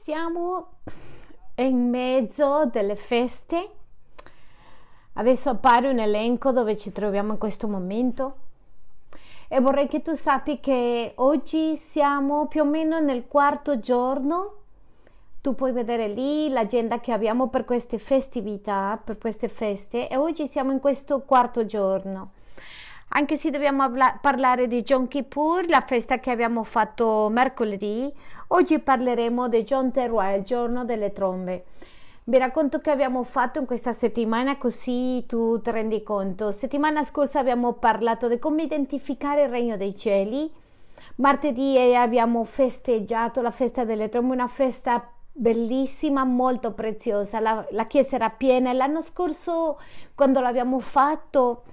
Siamo in mezzo delle feste. Adesso appare un elenco dove ci troviamo in questo momento e vorrei che tu sappi che oggi siamo più o meno nel quarto giorno. Tu puoi vedere lì l'agenda che abbiamo per queste festività, per queste feste e oggi siamo in questo quarto giorno. Anche se dobbiamo parlare di John Kippur, la festa che abbiamo fatto mercoledì, oggi parleremo di John Teruah, il giorno delle trombe. Vi racconto che abbiamo fatto in questa settimana così tu ti rendi conto. Settimana scorsa abbiamo parlato di come identificare il regno dei cieli. Martedì abbiamo festeggiato la festa delle trombe, una festa bellissima, molto preziosa. La, la chiesa era piena. L'anno scorso, quando l'abbiamo fatto,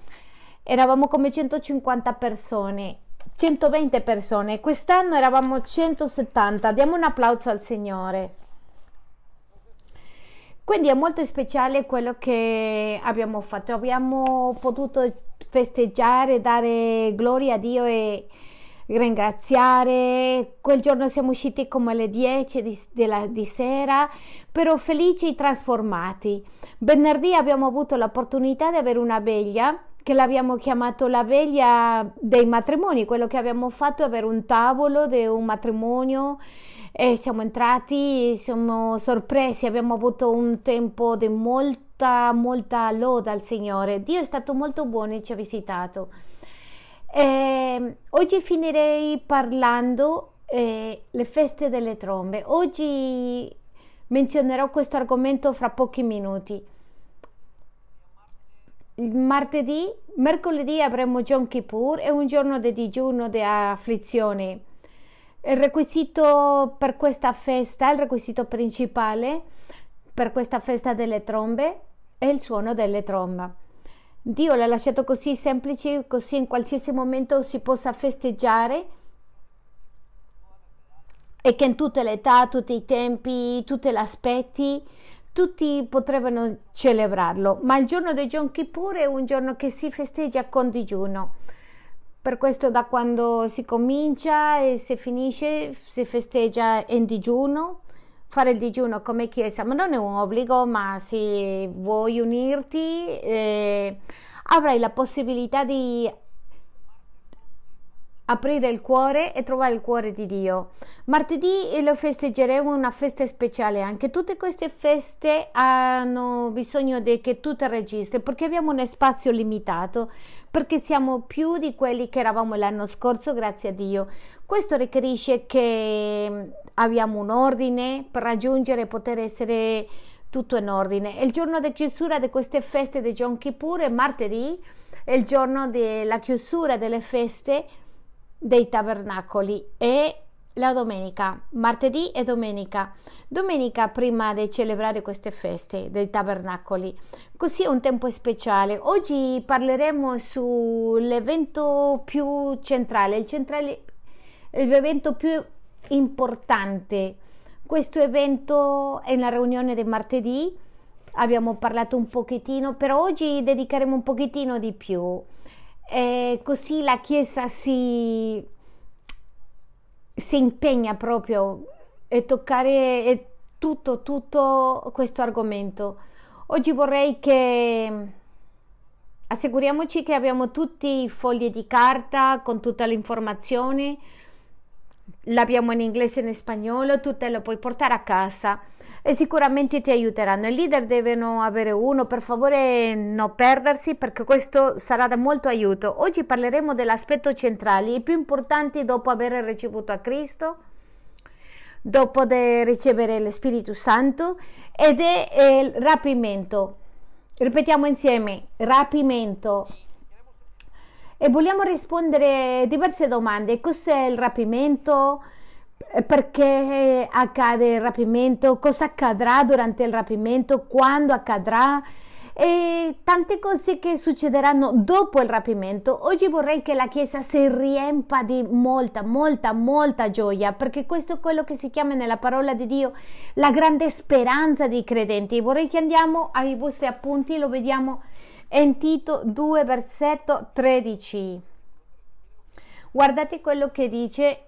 eravamo come 150 persone, 120 persone, quest'anno eravamo 170, diamo un applauso al Signore. Quindi è molto speciale quello che abbiamo fatto, abbiamo potuto festeggiare, dare gloria a Dio e ringraziare. Quel giorno siamo usciti come alle 10 di, della, di sera, però felici e trasformati. Venerdì abbiamo avuto l'opportunità di avere una veglia che l'abbiamo chiamato la veglia dei matrimoni, quello che abbiamo fatto è avere un tavolo di un matrimonio e siamo entrati, siamo sorpresi, abbiamo avuto un tempo di molta, molta loda al Signore. Dio è stato molto buono e ci ha visitato. E oggi finirei parlando eh, le feste delle trombe. Oggi menzionerò questo argomento fra pochi minuti martedì, mercoledì avremo Yom Kippur, è un giorno di digiuno, di afflizione. Il requisito per questa festa, il requisito principale per questa festa delle trombe è il suono delle trombe. Dio l'ha lasciato così semplice, così in qualsiasi momento si possa festeggiare e che in tutte le età, tutti i tempi, tutti gli aspetti tutti potrebbero celebrarlo, ma il giorno di Yom Kippur è un giorno che si festeggia con digiuno. Per questo da quando si comincia e si finisce si festeggia in digiuno, fare il digiuno come chiesa, ma non è un obbligo, ma se vuoi unirti eh, avrai la possibilità di aprire il cuore e trovare il cuore di Dio. Martedì lo festeggeremo una festa speciale anche. Tutte queste feste hanno bisogno che tu ti registri perché abbiamo un spazio limitato, perché siamo più di quelli che eravamo l'anno scorso, grazie a Dio. Questo richiede che abbiamo un ordine per raggiungere e poter essere tutto in ordine. Il giorno di chiusura di queste feste di Yom Kippur è martedì, è il giorno della chiusura delle feste dei tabernacoli e la domenica, martedì e domenica. Domenica prima di celebrare queste feste dei tabernacoli. Così è un tempo speciale. Oggi parleremo sull'evento più centrale, il, centrale, l'evento più importante. Questo evento è la riunione di martedì. Abbiamo parlato un pochettino, però oggi dedicheremo un pochettino di più e così la Chiesa si, si impegna proprio a toccare tutto, tutto questo argomento. Oggi vorrei che assicuriamoci che abbiamo tutti i fogli di carta con tutta l'informazione l'abbiamo in inglese e in spagnolo, tu te lo puoi portare a casa e sicuramente ti aiuteranno. I leader devono avere uno, per favore non perdersi perché questo sarà da molto aiuto. Oggi parleremo dell'aspetto centrale, i più importanti dopo aver ricevuto a Cristo, dopo di ricevere lo Spirito Santo ed è il rapimento. Ripetiamo insieme, rapimento e vogliamo rispondere diverse domande. Cos'è il rapimento? Perché accade il rapimento? Cosa accadrà durante il rapimento? Quando accadrà? E tante cose che succederanno dopo il rapimento. Oggi vorrei che la Chiesa si riempa di molta, molta, molta gioia, perché questo è quello che si chiama nella parola di Dio la grande speranza dei credenti. Vorrei che andiamo ai vostri appunti, lo vediamo in Tito 2 versetto 13. Guardate quello che dice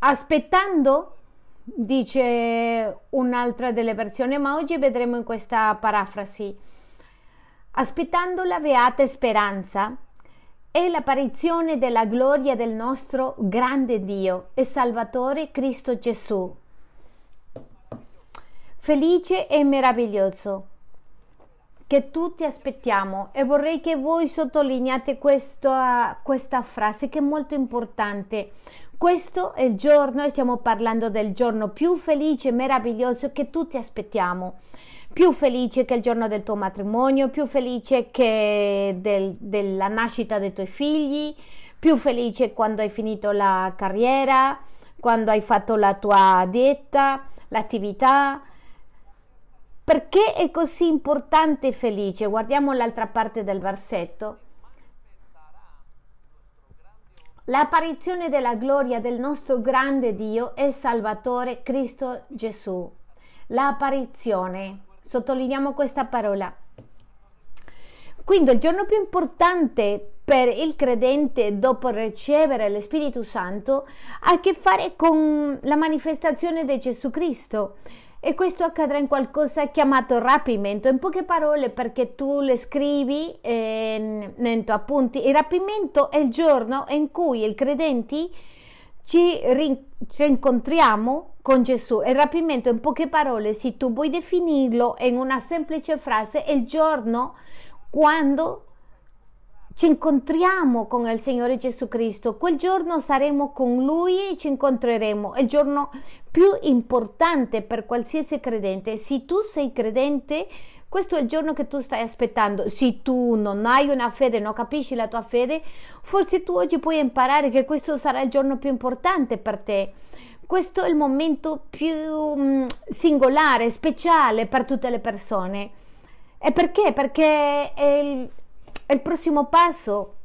aspettando, dice un'altra delle versioni, ma oggi vedremo in questa parafrasi, aspettando la beata speranza e l'apparizione della gloria del nostro grande Dio e Salvatore Cristo Gesù. Felice e meraviglioso che tutti aspettiamo e vorrei che voi sottolineate questa, questa frase che è molto importante. Questo è il giorno, e stiamo parlando del giorno più felice e meraviglioso che tutti aspettiamo. Più felice che il giorno del tuo matrimonio, più felice che del, della nascita dei tuoi figli, più felice quando hai finito la carriera, quando hai fatto la tua dieta, l'attività, perché è così importante e felice? Guardiamo l'altra parte del versetto. L'apparizione della gloria del nostro grande Dio e Salvatore Cristo Gesù. L'apparizione. Sottolineiamo questa parola. Quindi il giorno più importante per il credente dopo ricevere lo Spirito Santo ha a che fare con la manifestazione di Gesù Cristo e questo accadrà in qualcosa chiamato rapimento. In poche parole, perché tu le scrivi eh, nei tuoi appunti, il rapimento è il giorno in cui i credenti ci, rin- ci incontriamo con Gesù. Il rapimento, in poche parole, se tu vuoi definirlo in una semplice frase, è il giorno quando ci incontriamo con il Signore Gesù Cristo, quel giorno saremo con Lui e ci incontreremo. È il giorno più importante per qualsiasi credente. Se tu sei credente, questo è il giorno che tu stai aspettando. Se tu non hai una fede, non capisci la tua fede, forse tu oggi puoi imparare che questo sarà il giorno più importante per te. Questo è il momento più mm, singolare, speciale per tutte le persone. E perché? Perché è il, il prossimo passo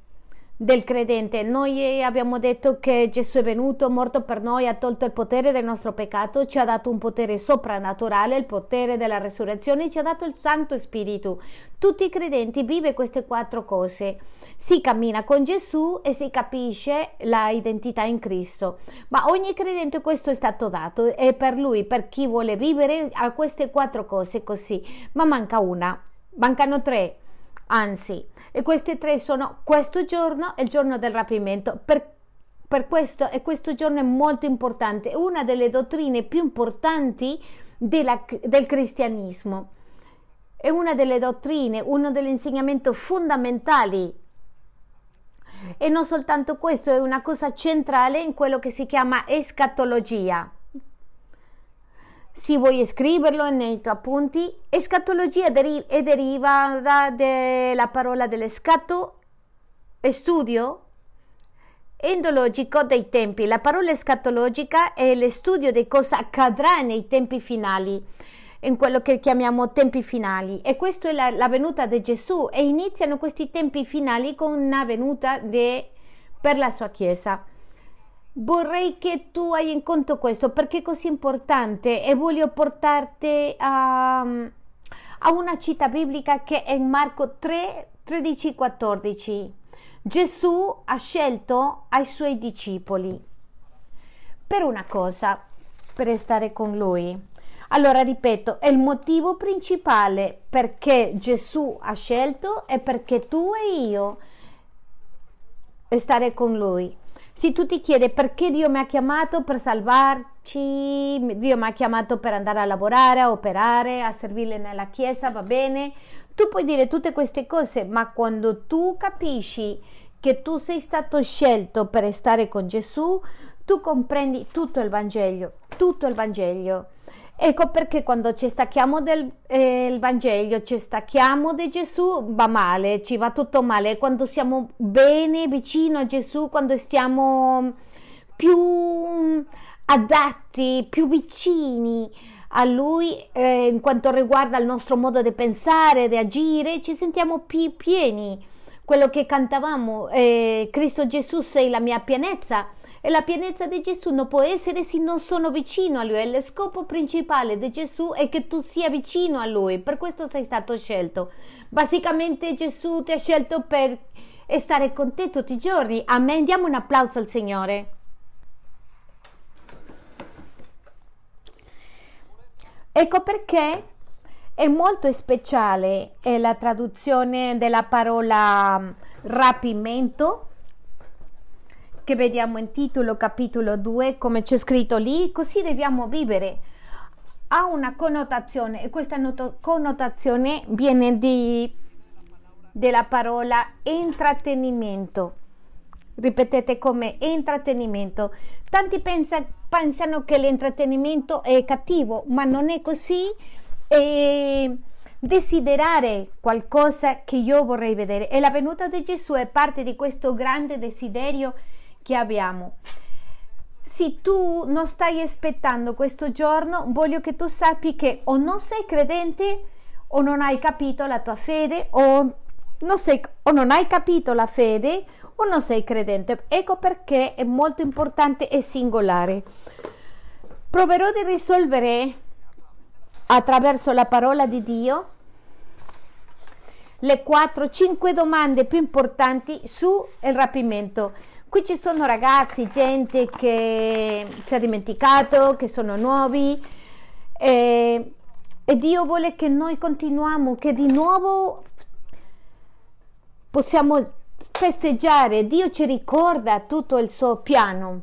del credente. Noi abbiamo detto che Gesù è venuto, morto per noi, ha tolto il potere del nostro peccato, ci ha dato un potere soprannaturale, il potere della resurrezione, ci ha dato il Santo Spirito. Tutti i credenti vivono queste quattro cose. Si cammina con Gesù e si capisce l'identità in Cristo. Ma ogni credente questo è stato dato e per lui, per chi vuole vivere, ha queste quattro cose così. Ma manca una, mancano tre Anzi, e questi tre sono questo giorno e il giorno del rapimento. Per, per questo, e questo giorno è molto importante, è una delle dottrine più importanti della, del cristianesimo. È una delle dottrine, uno degli insegnamenti fondamentali e non soltanto questo, è una cosa centrale in quello che si chiama escatologia se vuoi scriverlo nei tuoi appunti, escatologia deri- è deriva dalla parola dell'escato, studio endologico dei tempi. La parola escatologica è lo studio di cosa accadrà nei tempi finali, in quello che chiamiamo tempi finali. E questa è la, la venuta di Gesù e iniziano questi tempi finali con una venuta de, per la sua Chiesa. Vorrei che tu hai in conto questo perché è così importante e voglio portarti a, a una cita biblica che è in Marco 3, 13, 14. Gesù ha scelto ai suoi discepoli per una cosa, per stare con lui. Allora, ripeto, è il motivo principale perché Gesù ha scelto e perché tu e io stare con lui. Se tu ti chiedi perché Dio mi ha chiamato per salvarci, Dio mi ha chiamato per andare a lavorare, a operare, a servirle nella chiesa, va bene? Tu puoi dire tutte queste cose, ma quando tu capisci che tu sei stato scelto per stare con Gesù, tu comprendi tutto il Vangelo, tutto il Vangelo. Ecco perché quando ci stacchiamo del eh, Vangelo, ci stacchiamo di Gesù, va male, ci va tutto male. Quando siamo bene vicino a Gesù, quando stiamo più adatti, più vicini a Lui eh, in quanto riguarda il nostro modo di pensare, di agire, ci sentiamo più pieni. Quello che cantavamo, eh, Cristo Gesù sei la mia pienezza e la pienezza di Gesù non può essere se non sono vicino a Lui. Il scopo principale di Gesù è che tu sia vicino a Lui, per questo sei stato scelto. Basicamente Gesù ti ha scelto per stare con te tutti i giorni. Amen. Diamo un applauso al Signore. Ecco perché è molto speciale eh, la traduzione della parola mm, rapimento che vediamo in titolo capitolo 2 come c'è scritto lì, così dobbiamo vivere. Ha una connotazione e questa connotazione viene di, della parola intrattenimento. Ripetete come intrattenimento. Tanti pensa, pensano che l'intrattenimento è cattivo, ma non è così. E desiderare qualcosa che io vorrei vedere e la venuta di Gesù è parte di questo grande desiderio che abbiamo. Se tu non stai aspettando questo giorno, voglio che tu sappi che o non sei credente o non hai capito la tua fede o non, sei, o non hai capito la fede o non sei credente. Ecco perché è molto importante e singolare. Proverò di risolvere attraverso la parola di Dio le 4-5 domande più importanti sul rapimento. Qui ci sono ragazzi, gente che si è dimenticato, che sono nuovi e, e Dio vuole che noi continuiamo, che di nuovo possiamo festeggiare. Dio ci ricorda tutto il suo piano.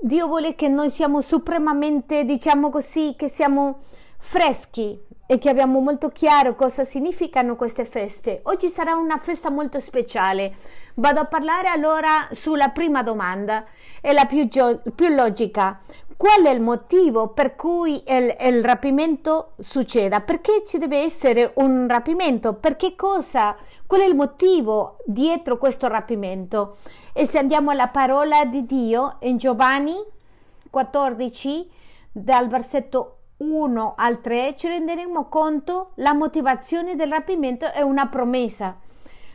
Dio vuole che noi siamo supremamente, diciamo così, che siamo freschi e che abbiamo molto chiaro cosa significano queste feste. Oggi sarà una festa molto speciale. Vado a parlare allora sulla prima domanda, è la più, gio- più logica. Qual è il motivo per cui il, il rapimento succeda? Perché ci deve essere un rapimento? Per che cosa? Qual è il motivo dietro questo rapimento? E se andiamo alla parola di Dio in Giovanni 14, dal versetto 1 al 3 ci renderemo conto la motivazione del rapimento è una promessa.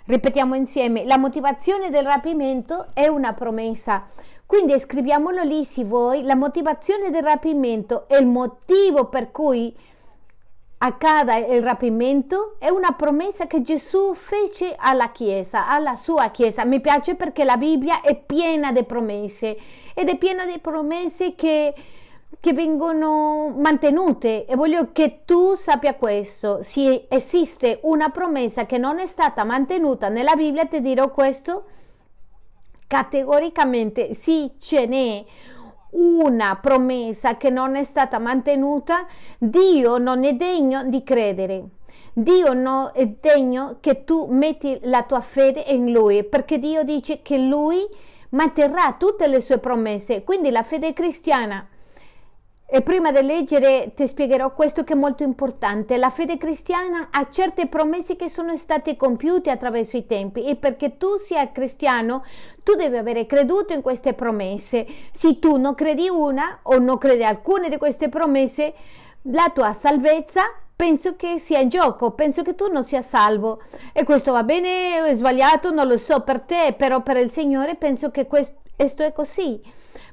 Ripetiamo insieme, la motivazione del rapimento è una promessa. Quindi scriviamolo lì se vuoi, la motivazione del rapimento e il motivo per cui accada il rapimento è una promessa che Gesù fece alla Chiesa, alla sua Chiesa. Mi piace perché la Bibbia è piena di promesse ed è piena di promesse che che vengono mantenute e voglio che tu sappia questo. Se esiste una promessa che non è stata mantenuta nella Bibbia, ti dirò questo categoricamente. Sì, ce n'è una promessa che non è stata mantenuta, Dio non è degno di credere. Dio non è degno che tu metti la tua fede in Lui, perché Dio dice che Lui manterrà tutte le sue promesse. Quindi la fede cristiana e prima di leggere ti spiegherò questo che è molto importante. La fede cristiana ha certe promesse che sono state compiute attraverso i tempi e perché tu sia cristiano tu devi avere creduto in queste promesse. Se tu non credi una o non credi alcune di queste promesse, la tua salvezza penso che sia in gioco, penso che tu non sia salvo. E questo va bene o è sbagliato, non lo so per te, però per il Signore penso che questo è così.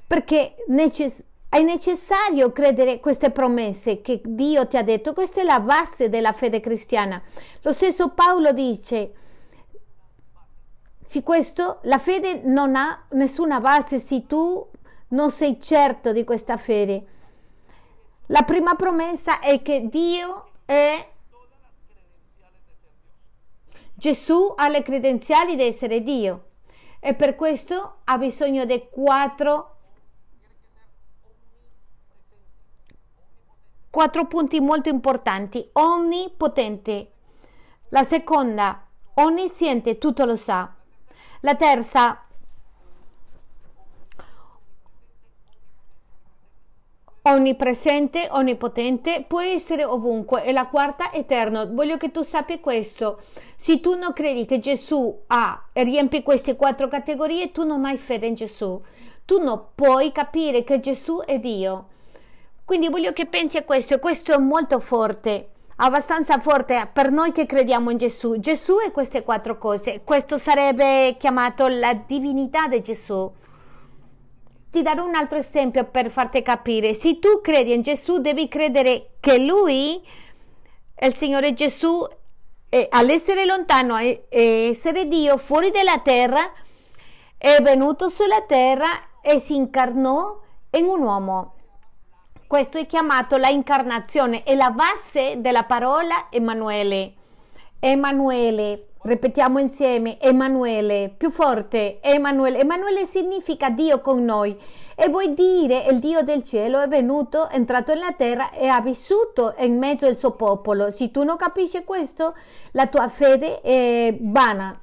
Perché necess- è necessario credere queste promesse che Dio ti ha detto, questa è la base della fede cristiana. Lo stesso Paolo dice, se questo, la fede non ha nessuna base se tu non sei certo di questa fede. La prima promessa è che Dio è Gesù ha le credenziali di essere Dio e per questo ha bisogno di quattro quattro punti molto importanti. Onnipotente. La seconda, onniziente, tutto lo sa. La terza, onnipresente, onnipotente, può essere ovunque. E la quarta, eterno. Voglio che tu sappia questo. Se tu non credi che Gesù ha e riempie queste quattro categorie, tu non hai fede in Gesù. Tu non puoi capire che Gesù è Dio. Quindi voglio che pensi a questo e questo è molto forte, abbastanza forte per noi che crediamo in Gesù. Gesù e queste quattro cose. Questo sarebbe chiamato la divinità di Gesù. Ti darò un altro esempio per farti capire. Se tu credi in Gesù, devi credere che Lui, il Signore Gesù, all'essere lontano e essere Dio fuori dalla terra, è venuto sulla terra e si incarnò in un uomo questo è chiamato la incarnazione, è la base della parola Emanuele. Emanuele, ripetiamo insieme, Emanuele, più forte, Emanuele. Emanuele significa Dio con noi e vuol dire il Dio del cielo è venuto, è entrato nella terra e ha vissuto in mezzo al suo popolo. Se tu non capisci questo, la tua fede è vana.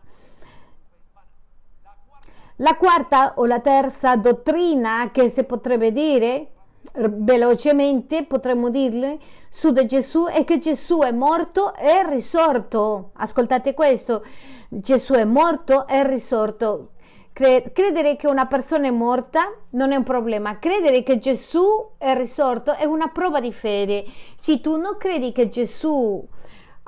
La quarta o la terza dottrina che si potrebbe dire velocemente potremmo dirle su di Gesù è che Gesù è morto e risorto. Ascoltate questo, Gesù è morto e risorto. Credere che una persona è morta non è un problema, credere che Gesù è risorto è una prova di fede. Se tu non credi che Gesù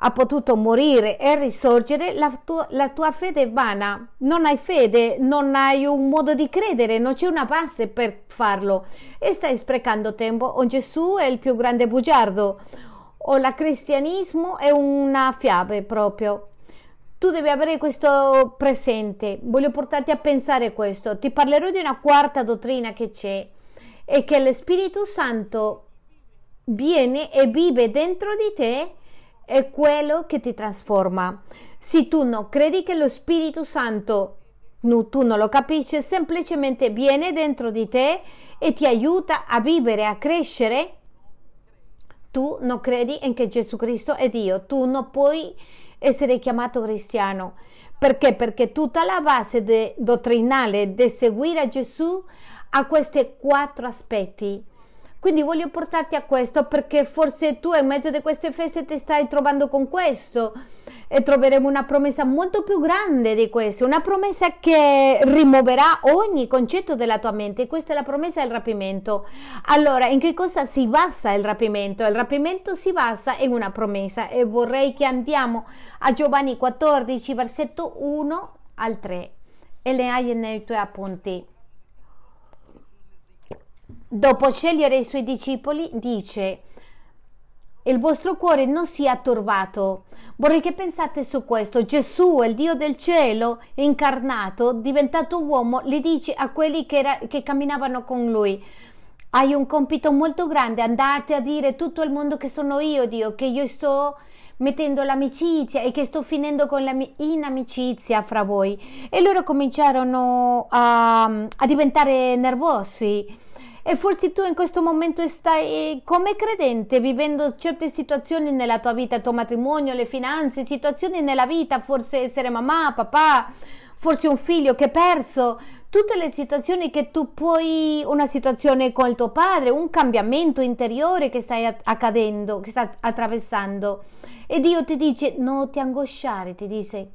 ha potuto morire e risorgere, la tua, la tua, fede è vana. Non hai fede, non hai un modo di credere, non c'è una base per farlo e stai sprecando tempo. O Gesù è il più grande bugiardo o il cristianesimo è una fiaba proprio. Tu devi avere questo presente. Voglio portarti a pensare questo. Ti parlerò di una quarta dottrina che c'è e che lo Spirito Santo viene e vive dentro di te è quello che ti trasforma. Se tu non credi che lo Spirito Santo no, tu non lo capisci, semplicemente viene dentro di te e ti aiuta a vivere, a crescere, tu non credi in che Gesù Cristo è Dio, tu non puoi essere chiamato cristiano. Perché? Perché tutta la base de, dottrinale di seguire Gesù ha questi quattro aspetti. Quindi voglio portarti a questo perché forse tu in mezzo di queste feste ti stai trovando con questo e troveremo una promessa molto più grande di questo, una promessa che rimuoverà ogni concetto della tua mente. Questa è la promessa del rapimento. Allora, in che cosa si basa il rapimento? Il rapimento si basa in una promessa e vorrei che andiamo a Giovanni 14, versetto 1 al 3 e le hai nei tuoi appunti. Dopo scegliere i suoi discepoli, dice, il vostro cuore non sia turbato. Vorrei che pensate su questo. Gesù, il Dio del cielo, incarnato, diventato uomo, gli dice a quelli che, era, che camminavano con lui, hai un compito molto grande, andate a dire a tutto il mondo che sono io, Dio, che io sto mettendo l'amicizia e che sto finendo con la inamicizia fra voi. E loro cominciarono a, a diventare nervosi e forse tu in questo momento stai come credente vivendo certe situazioni nella tua vita, il tuo matrimonio, le finanze, situazioni nella vita, forse essere mamma, papà, forse un figlio che hai perso, tutte le situazioni che tu puoi, una situazione con il tuo padre, un cambiamento interiore che stai accadendo, che sta attraversando. E Dio ti dice, non ti angosciare, ti dice.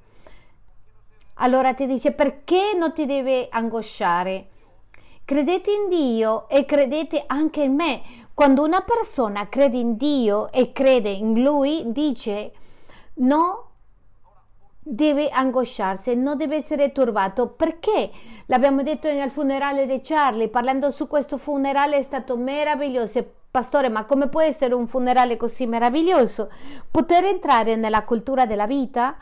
Allora ti dice, perché non ti deve angosciare? Credete in Dio e credete anche in me. Quando una persona crede in Dio e crede in Lui, dice no deve angosciarsi, non deve essere turbato. Perché? L'abbiamo detto nel funerale di Charlie, parlando su questo funerale è stato meraviglioso. Pastore, ma come può essere un funerale così meraviglioso? Poter entrare nella cultura della vita,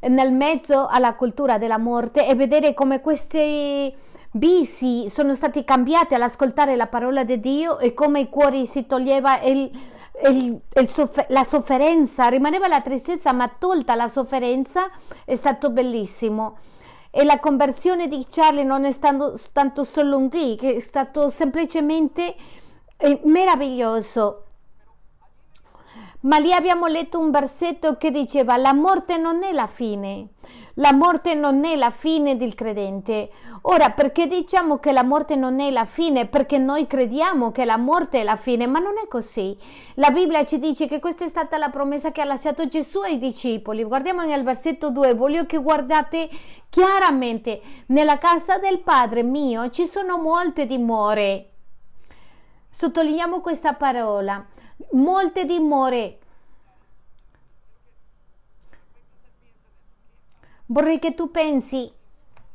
nel mezzo alla cultura della morte e vedere come questi Bisi sono stati cambiati all'ascoltare la parola di Dio e come i cuori si toglieva il, il, il soffer- la sofferenza, rimaneva la tristezza, ma tolta la sofferenza è stato bellissimo. E la conversione di Charlie non è stato tanto solo un click, è stato semplicemente eh, meraviglioso. Ma lì abbiamo letto un versetto che diceva la morte non è la fine, la morte non è la fine del credente. Ora, perché diciamo che la morte non è la fine? Perché noi crediamo che la morte è la fine, ma non è così. La Bibbia ci dice che questa è stata la promessa che ha lasciato Gesù ai discepoli. Guardiamo nel versetto 2, voglio che guardate chiaramente, nella casa del Padre mio ci sono molte dimore. Sottolineiamo questa parola molte dimore. Vorrei che tu pensi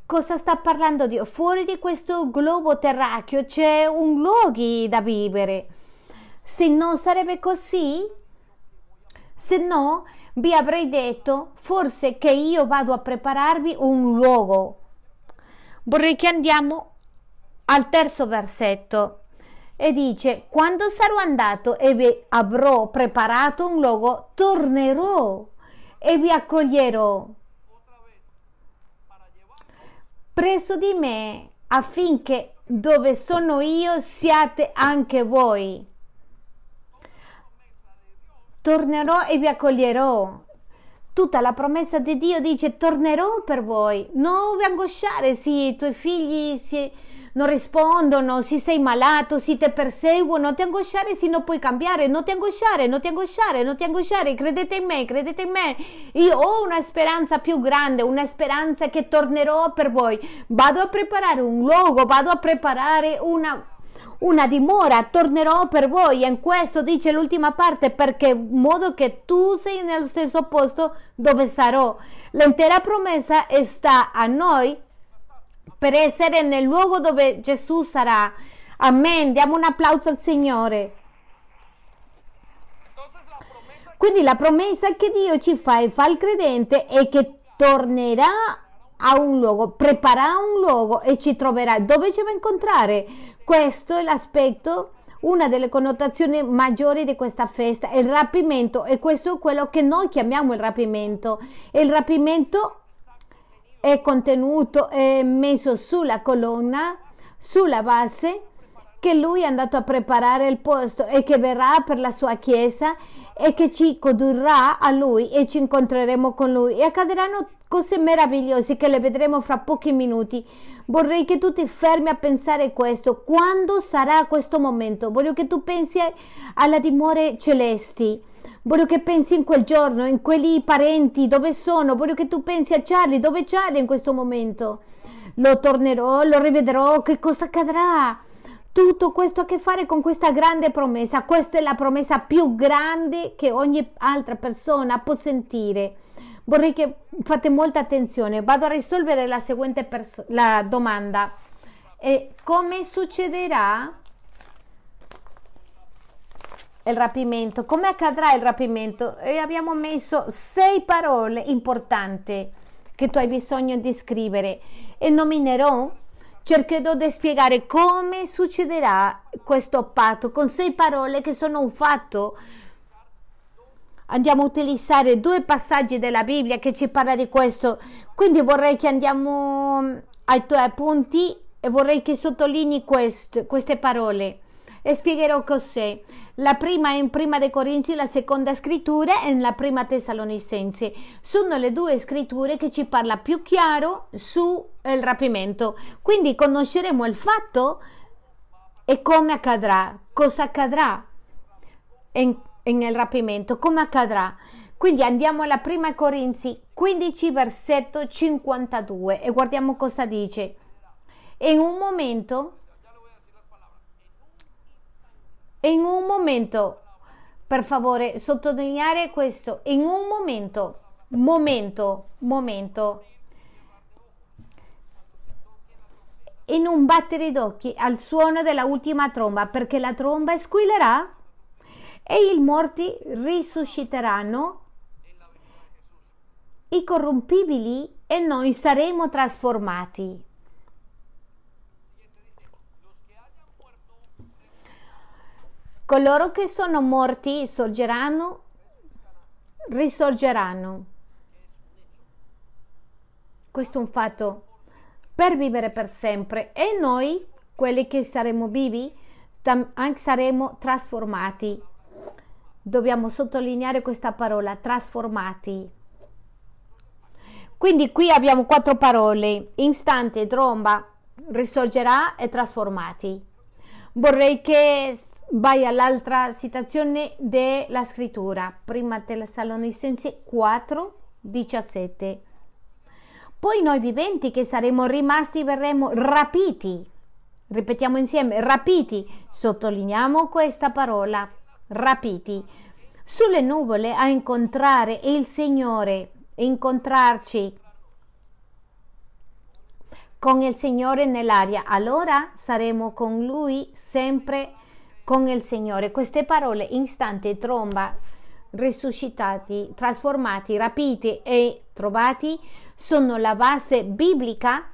cosa sta parlando Dio. Fuori di questo globo terracchio c'è un luogo da vivere. Se non sarebbe così, se no vi avrei detto forse che io vado a prepararvi un luogo. Vorrei che andiamo al terzo versetto e dice quando sarò andato e vi avrò preparato un luogo tornerò e vi accoglierò presso di me affinché dove sono io siate anche voi. Tornerò e vi accoglierò. Tutta la promessa di Dio dice tornerò per voi. Non vi angosciare se i tuoi figli si, non rispondono, se sei malato, se ti perseguono, non ti angosciare se non puoi cambiare, non ti angosciare, non ti angosciare, non ti angosciare, credete in me, credete in me. Io ho una speranza più grande, una speranza che tornerò per voi. Vado a preparare un luogo, vado a preparare una una dimora, tornerò per voi. E in questo dice l'ultima parte, perché in modo che tu sei nello stesso posto dove sarò. L'intera promessa sta a noi per essere nel luogo dove Gesù sarà. Amen. Diamo un applauso al Signore. Quindi la promessa che Dio ci fa e fa il credente è che tornerà a un luogo, preparerà un luogo e ci troverà. Dove ci va a incontrare? Questo è l'aspetto, una delle connotazioni maggiori di questa festa, il rapimento e questo è quello che noi chiamiamo il rapimento. Il rapimento è contenuto, è messo sulla colonna, sulla base che lui è andato a preparare il posto e che verrà per la sua chiesa e che ci condurrà a lui e ci incontreremo con lui e accadranno cose meravigliose che le vedremo fra pochi minuti. Vorrei che tu ti fermi a pensare questo. Quando sarà questo momento? Voglio che tu pensi alla dimore celesti. Voglio che pensi in quel giorno, in quelli parenti, dove sono. Voglio che tu pensi a Charlie, dove è Charlie in questo momento? Lo tornerò, lo rivedrò, che cosa accadrà? Tutto questo ha a che fare con questa grande promessa. Questa è la promessa più grande che ogni altra persona può sentire vorrei che fate molta attenzione. Vado a risolvere la seguente perso- la domanda. E come succederà il rapimento? Come accadrà il rapimento? E abbiamo messo sei parole importanti che tu hai bisogno di scrivere e nominerò cercherò di spiegare come succederà questo patto con sei parole che sono un fatto andiamo a utilizzare due passaggi della Bibbia che ci parla di questo. Quindi vorrei che andiamo mm, ai tuoi appunti e vorrei che sottolinei quest, queste parole e spiegherò cos'è. La prima è in prima dei Corinzi, la seconda scrittura è nella prima Tessalonissense. Sono le due scritture che ci parla più chiaro sul rapimento. Quindi conosceremo il fatto e come accadrà, cosa accadrà. Nel rapimento, come accadrà? Quindi andiamo alla prima Corinzi 15 versetto 52 e guardiamo cosa dice. In un momento, in un momento, per favore sottolineare questo, in un momento, momento, momento, in un battere d'occhi al suono della ultima tromba, perché la tromba squillerà e i morti risusciteranno, i corrompibili e noi saremo trasformati. Coloro che sono morti sorgeranno, risorgeranno. Questo è un fatto per vivere per sempre e noi, quelli che saremo vivi, saremo trasformati dobbiamo sottolineare questa parola, trasformati. Quindi qui abbiamo quattro parole, istante, tromba, risorgerà e trasformati. Vorrei che vai all'altra citazione della scrittura, prima Tessalonicesi 4, 17. Poi noi viventi che saremo rimasti verremo rapiti. Ripetiamo insieme, rapiti. Sottolineiamo questa parola, rapiti sulle nuvole a incontrare il Signore, incontrarci con il Signore nell'aria, allora saremo con Lui sempre con il Signore. Queste parole, istante, tromba, risuscitati, trasformati, rapiti e trovati sono la base biblica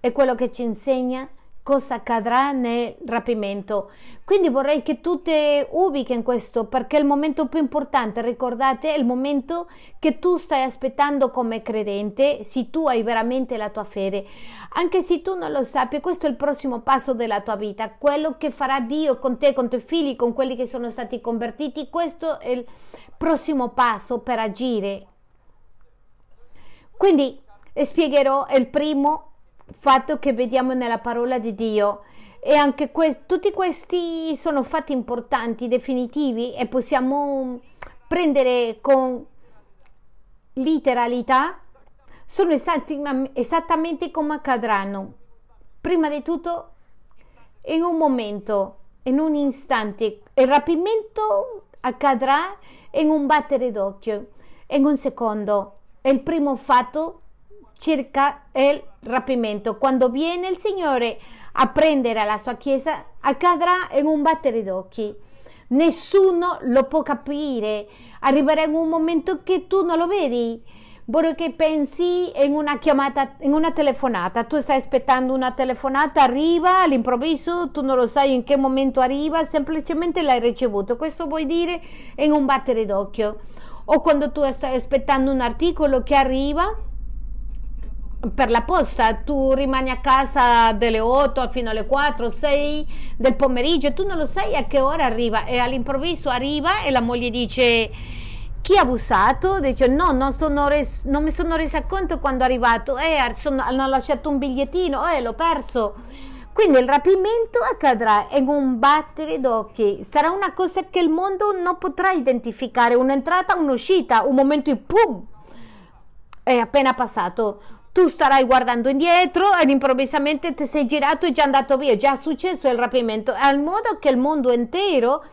e quello che ci insegna cosa accadrà nel rapimento. Quindi vorrei che tu ti ubichi in questo perché è il momento più importante, ricordate, è il momento che tu stai aspettando come credente, se tu hai veramente la tua fede. Anche se tu non lo sappi, questo è il prossimo passo della tua vita, quello che farà Dio con te, con i tuoi figli, con quelli che sono stati convertiti, questo è il prossimo passo per agire. Quindi spiegherò il primo fatto che vediamo nella parola di Dio. E anche que- tutti questi sono fatti importanti, definitivi e possiamo prendere con literalità, sono esattamente come accadranno. Prima di tutto, in un momento, in un istante, il rapimento accadrà in un battere d'occhio, in un secondo. Il primo fatto circa il rapimento. Quando viene il Signore a prendere la sua chiesa, accadrà in un battere d'occhi. Nessuno lo può capire. Arriverà in un momento che tu non lo vedi. Vorrei che pensi in una chiamata, in una telefonata. Tu stai aspettando una telefonata, arriva all'improvviso, tu non lo sai in che momento arriva, semplicemente l'hai ricevuto. Questo vuol dire in un battere d'occhio. O quando tu stai aspettando un articolo che arriva, per la posta, tu rimani a casa dalle 8 fino alle 4, 6 del pomeriggio, tu non lo sai a che ora arriva e all'improvviso arriva e la moglie dice chi ha abusato? Dice no, non, res- non mi sono resa conto quando è arrivato, eh, sono, hanno lasciato un bigliettino, eh, l'ho perso. Quindi il rapimento accadrà in un battere d'occhi, sarà una cosa che il mondo non potrà identificare, un'entrata, un'uscita, un momento in pum, è appena passato tu starai guardando indietro ed improvvisamente ti sei girato e già andato via, già è successo il rapimento, al modo che il mondo intero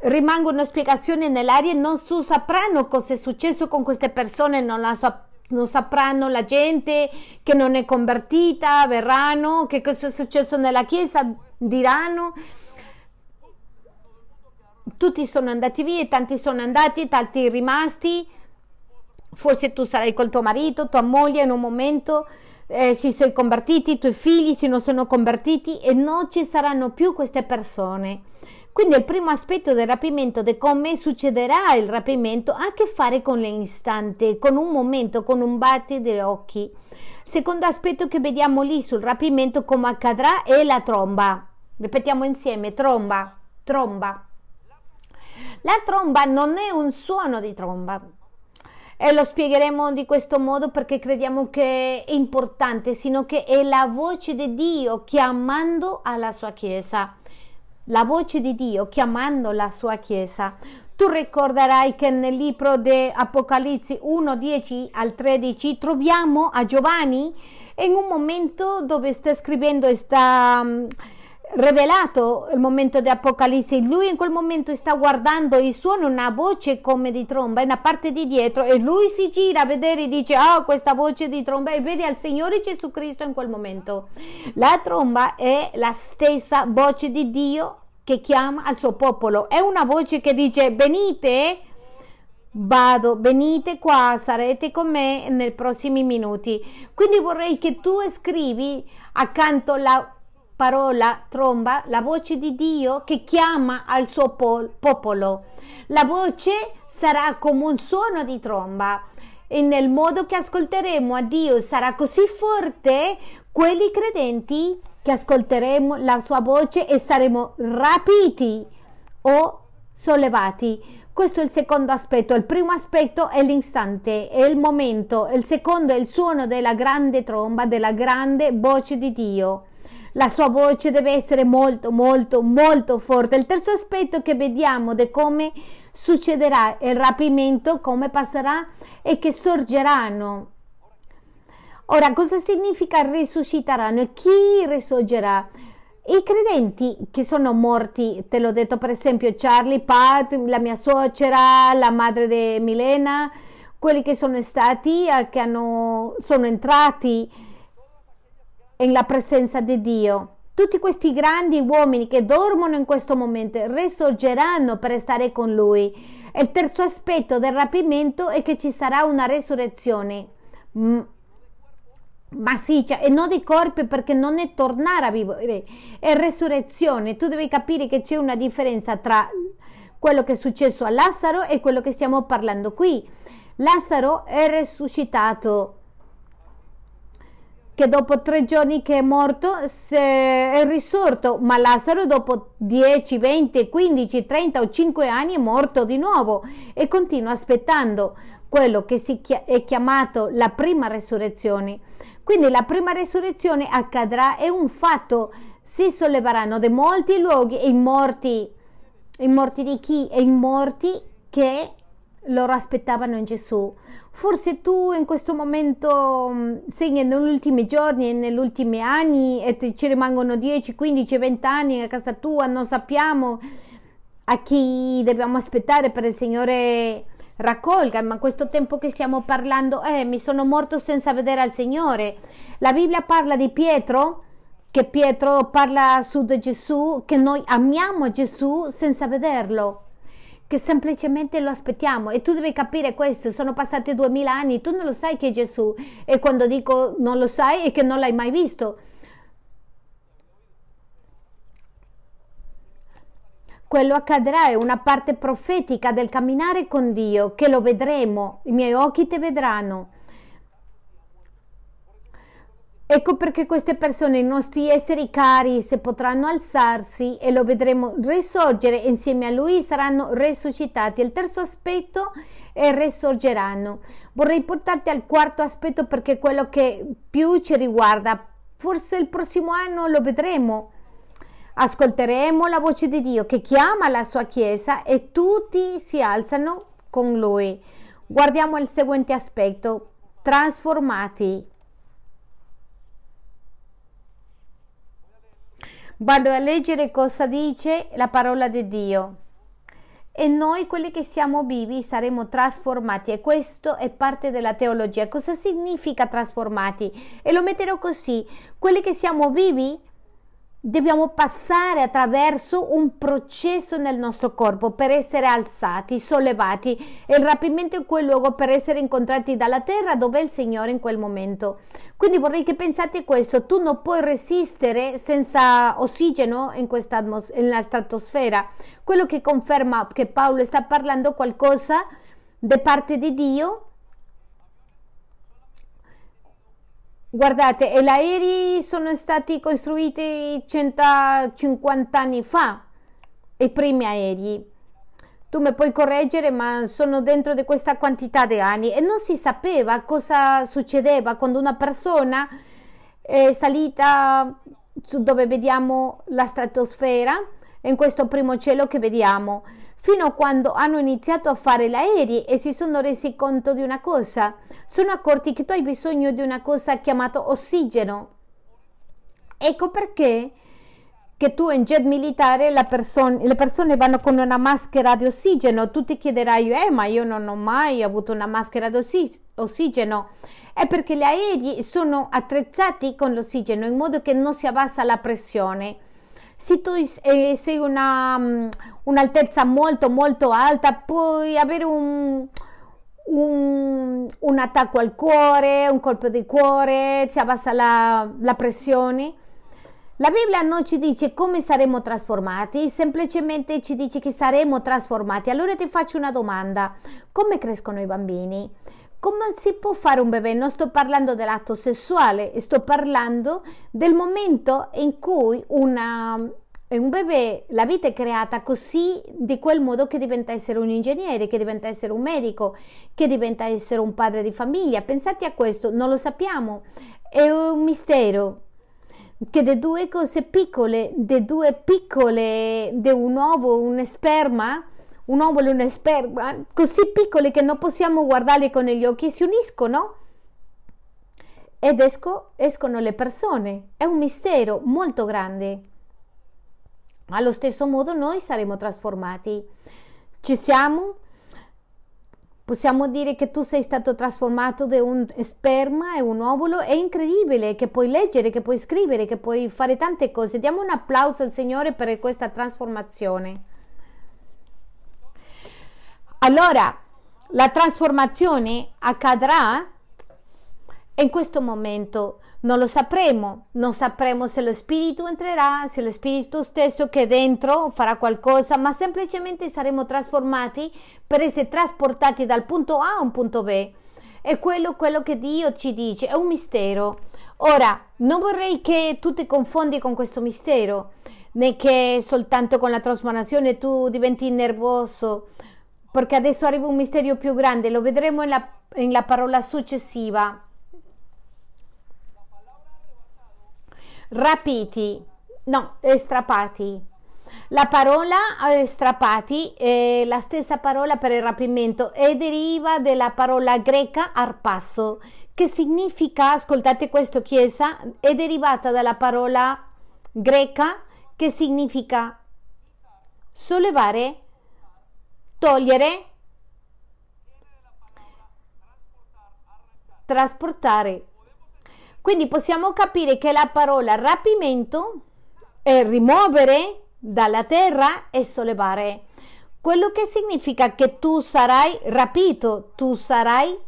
rimangono spiegazioni nell'aria e non si sapranno cosa è successo con queste persone, non, so, non sapranno la gente che non è convertita, verranno, che cosa è successo nella chiesa, diranno. Tutti sono andati via, tanti sono andati, tanti rimasti Forse tu sarai col tuo marito, tua moglie in un momento eh, si sono convertiti, i tuoi figli si non sono convertiti e non ci saranno più queste persone. Quindi il primo aspetto del rapimento, di come succederà il rapimento, ha a che fare con l'istante, con un momento, con un batter di occhi. Secondo aspetto che vediamo lì sul rapimento, come accadrà, è la tromba. Ripetiamo insieme, tromba, tromba. La tromba non è un suono di tromba, e lo spiegheremo di questo modo perché crediamo che è importante, sino che è la voce di Dio chiamando alla sua Chiesa. La voce di Dio chiamando la sua Chiesa. Tu ricorderai che nel libro di Apocalisse 1, 10 al 13 troviamo a Giovanni in un momento dove sta scrivendo sta rivelato il momento di Apocalisse. Lui in quel momento sta guardando e suona una voce come di tromba in una parte di dietro e lui si gira a vedere e dice: Oh, questa voce di tromba e vede al Signore Gesù Cristo in quel momento. La tromba è la stessa voce di Dio che chiama al suo popolo. È una voce che dice: Venite. Vado, venite qua, sarete con me nei prossimi minuti. Quindi vorrei che tu scrivi accanto la parola tromba, la voce di Dio che chiama al suo popolo. La voce sarà come un suono di tromba e nel modo che ascolteremo a Dio sarà così forte quelli credenti che ascolteremo la sua voce e saremo rapiti o sollevati. Questo è il secondo aspetto. Il primo aspetto è l'istante, è il momento. Il secondo è il suono della grande tromba, della grande voce di Dio la sua voce deve essere molto molto molto forte. Il terzo aspetto che vediamo di come succederà il rapimento, come passerà e che sorgeranno. Ora, cosa significa risusciteranno e chi risorgerà? I credenti che sono morti, te l'ho detto per esempio Charlie, Pat, la mia suocera, la madre di Milena, quelli che sono stati, eh, che hanno, sono entrati nella presenza di Dio. Tutti questi grandi uomini che dormono in questo momento risorgeranno per stare con Lui. il terzo aspetto del rapimento è che ci sarà una resurrezione. Mm. massiccia e non di corpi perché non è tornare a vivere, è resurrezione. Tu devi capire che c'è una differenza tra quello che è successo a Lazzaro e quello che stiamo parlando qui. Lazzaro è risuscitato che dopo tre giorni che è morto è risorto, ma Lazzaro dopo 10, 20, 15, 30 o 5 anni è morto di nuovo e continua aspettando quello che è chiamato la prima resurrezione. Quindi la prima resurrezione accadrà, è un fatto, si solleveranno di molti luoghi e i morti, i morti di chi? E i morti che loro aspettavano Gesù. Forse tu in questo momento mm, sei negli ultimi giorni e negli ultimi anni e ci rimangono 10, 15, 20 anni a casa tua, non sappiamo a chi dobbiamo aspettare per il Signore raccolga, ma questo tempo che stiamo parlando, eh, mi sono morto senza vedere al Signore. La Bibbia parla di Pietro, che Pietro parla su di Gesù, che noi amiamo Gesù senza vederlo che semplicemente lo aspettiamo e tu devi capire questo, sono passati duemila anni, tu non lo sai che è Gesù e quando dico non lo sai è che non l'hai mai visto. Quello accadrà, è una parte profetica del camminare con Dio, che lo vedremo, i miei occhi ti vedranno. Ecco perché queste persone, i nostri esseri cari, se potranno alzarsi e lo vedremo risorgere insieme a Lui, saranno resuscitati. Il terzo aspetto è risorgeranno. Vorrei portarti al quarto aspetto perché è quello che più ci riguarda. Forse il prossimo anno lo vedremo. Ascolteremo la voce di Dio che chiama la sua Chiesa e tutti si alzano con Lui. Guardiamo il seguente aspetto. Trasformati Vado a leggere cosa dice la parola di Dio. E noi, quelli che siamo vivi, saremo trasformati. E questo è parte della teologia. Cosa significa trasformati? E lo metterò così. Quelli che siamo vivi Dobbiamo passare attraverso un processo nel nostro corpo per essere alzati, sollevati e il rapimento in quel luogo per essere incontrati dalla terra dove è il Signore in quel momento. Quindi vorrei che pensate questo, tu non puoi resistere senza ossigeno in questa atmos- stratosfera. Quello che conferma che Paolo sta parlando qualcosa da parte di Dio Guardate, gli aerei sono stati costruiti 150 anni fa, i primi aerei. Tu mi puoi correggere, ma sono dentro di questa quantità di anni e non si sapeva cosa succedeva quando una persona è salita su dove vediamo la stratosfera, in questo primo cielo che vediamo fino a quando hanno iniziato a fare gli aerei e si sono resi conto di una cosa. Sono accorti che tu hai bisogno di una cosa chiamata ossigeno. Ecco perché che tu in jet militare person- le persone vanno con una maschera di ossigeno. Tu ti chiederai, eh, ma io non ho mai avuto una maschera di ossigeno. È perché gli aerei sono attrezzati con l'ossigeno in modo che non si abbassa la pressione se tu eh, sei una, um, un'altezza molto molto alta puoi avere un, un, un, attacco al cuore, un colpo di cuore, si abbassa la, la pressione. La Bibbia non ci dice come saremo trasformati, semplicemente ci dice che saremo trasformati. Allora ti faccio una domanda, come crescono i bambini? Come si può fare un bebè? Non sto parlando dell'atto sessuale, sto parlando del momento in cui una, un bebè, la vita è creata così, di quel modo che diventa essere un ingegnere, che diventa essere un medico, che diventa essere un padre di famiglia. Pensate a questo, non lo sappiamo, è un mistero che le due cose piccole, le due piccole, di un uovo, un sperma, un ovulo e una sperma, così piccole che non possiamo guardarle con gli occhi, si uniscono ed esco, escono le persone. È un mistero molto grande. Allo stesso modo noi saremo trasformati. Ci siamo? Possiamo dire che tu sei stato trasformato da un sperma e un ovulo. È incredibile che puoi leggere, che puoi scrivere, che puoi fare tante cose. Diamo un applauso al Signore per questa trasformazione. Allora, la trasformazione accadrà in questo momento non lo sapremo, non sapremo se lo spirito entrerà, se lo spirito stesso che è dentro farà qualcosa, ma semplicemente saremo trasformati per essere trasportati dal punto A a un punto B. È quello, quello che Dio ci dice, è un mistero. Ora, non vorrei che tu ti confondi con questo mistero, né che soltanto con la trasformazione tu diventi nervoso, perché adesso arriva un mistero più grande, lo vedremo nella, nella parola successiva. rapiti, no, strappati. La parola eh, strappati è la stessa parola per il rapimento e deriva dalla parola greca arpasso, che significa, ascoltate questo chiesa, è derivata dalla parola greca che significa sollevare, togliere, trasportare, quindi possiamo capire che la parola rapimento è rimuovere dalla terra e sollevare. Quello che significa che tu sarai rapito, tu sarai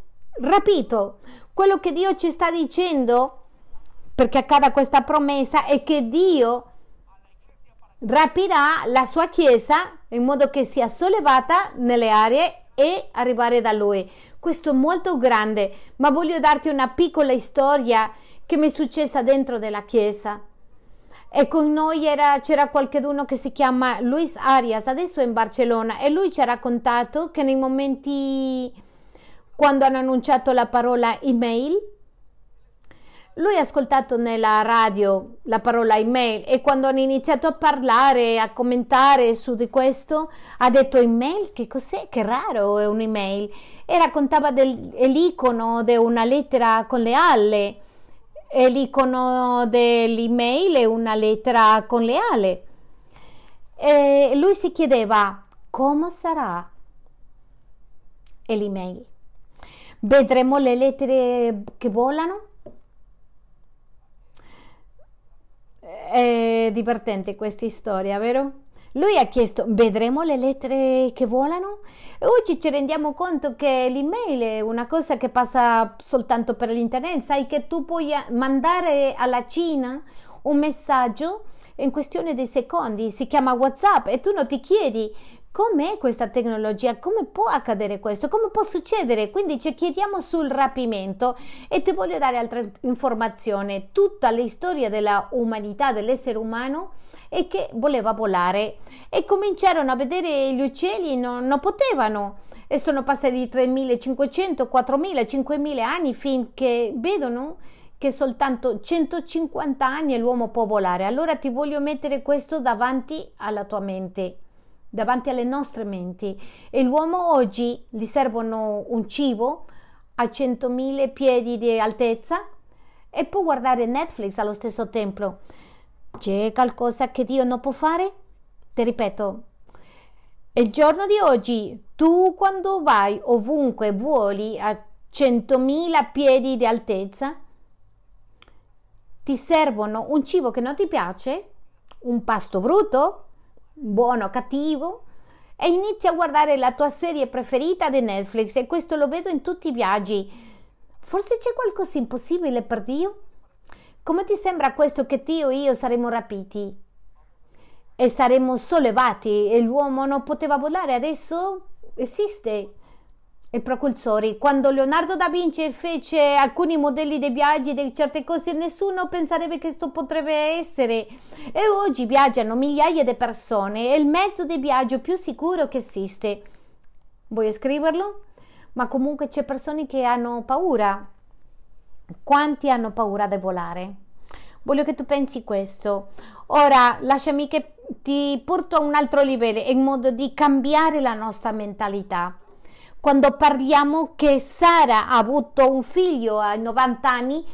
rapito. Quello che Dio ci sta dicendo, perché accada questa promessa, è che Dio rapirà la sua chiesa in modo che sia sollevata nelle aree e arrivare da lui. Questo è molto grande, ma voglio darti una piccola storia che mi è successa dentro della chiesa. E con noi era, c'era qualcuno che si chiama Luis Arias, adesso è in Barcellona, e lui ci ha raccontato che nei momenti quando hanno annunciato la parola email, lui ha ascoltato nella radio la parola email e quando hanno iniziato a parlare, a commentare su di questo, ha detto email, che cos'è? Che raro è un'email. E raccontava dell'icono di una lettera con le alle e l'icono dell'email è una lettera con le ali. E lui si chiedeva come sarà l'email. Vedremo le lettere che volano? È divertente questa storia, vero? Lui ha chiesto, vedremo le lettere che volano? Oggi ci rendiamo conto che l'email è una cosa che passa soltanto per l'internet. Sai che tu puoi mandare alla Cina un messaggio in questione di secondi, si chiama WhatsApp e tu non ti chiedi com'è questa tecnologia, come può accadere questo, come può succedere. Quindi ci chiediamo sul rapimento e ti voglio dare altra informazione. Tutta la storia della umanità, dell'essere umano e che voleva volare e cominciarono a vedere gli uccelli, non, non potevano e sono passati 3500, 4000, 5000 anni finché vedono che soltanto 150 anni l'uomo può volare. Allora ti voglio mettere questo davanti alla tua mente, davanti alle nostre menti. E l'uomo oggi gli servono un cibo a 100.000 piedi di altezza e può guardare Netflix allo stesso tempo. C'è qualcosa che Dio non può fare? Ti ripeto, il giorno di oggi tu quando vai ovunque vuoli a 100.000 piedi di altezza, ti servono un cibo che non ti piace, un pasto brutto, buono o cattivo, e inizi a guardare la tua serie preferita di Netflix e questo lo vedo in tutti i viaggi. Forse c'è qualcosa impossibile per Dio? Come ti sembra questo che Dio e io saremo rapiti e saremo sollevati e l'uomo non poteva volare, adesso esiste i propulsori. Quando Leonardo da Vinci fece alcuni modelli dei viaggi di certe cose, nessuno penserebbe che questo potrebbe essere. E oggi viaggiano migliaia di persone, è il mezzo di viaggio più sicuro che esiste. Vuoi scriverlo? Ma comunque c'è persone che hanno paura quanti hanno paura di volare? Voglio che tu pensi questo. Ora lasciami che ti porto a un altro livello in modo di cambiare la nostra mentalità. Quando parliamo che Sara ha avuto un figlio a 90 anni,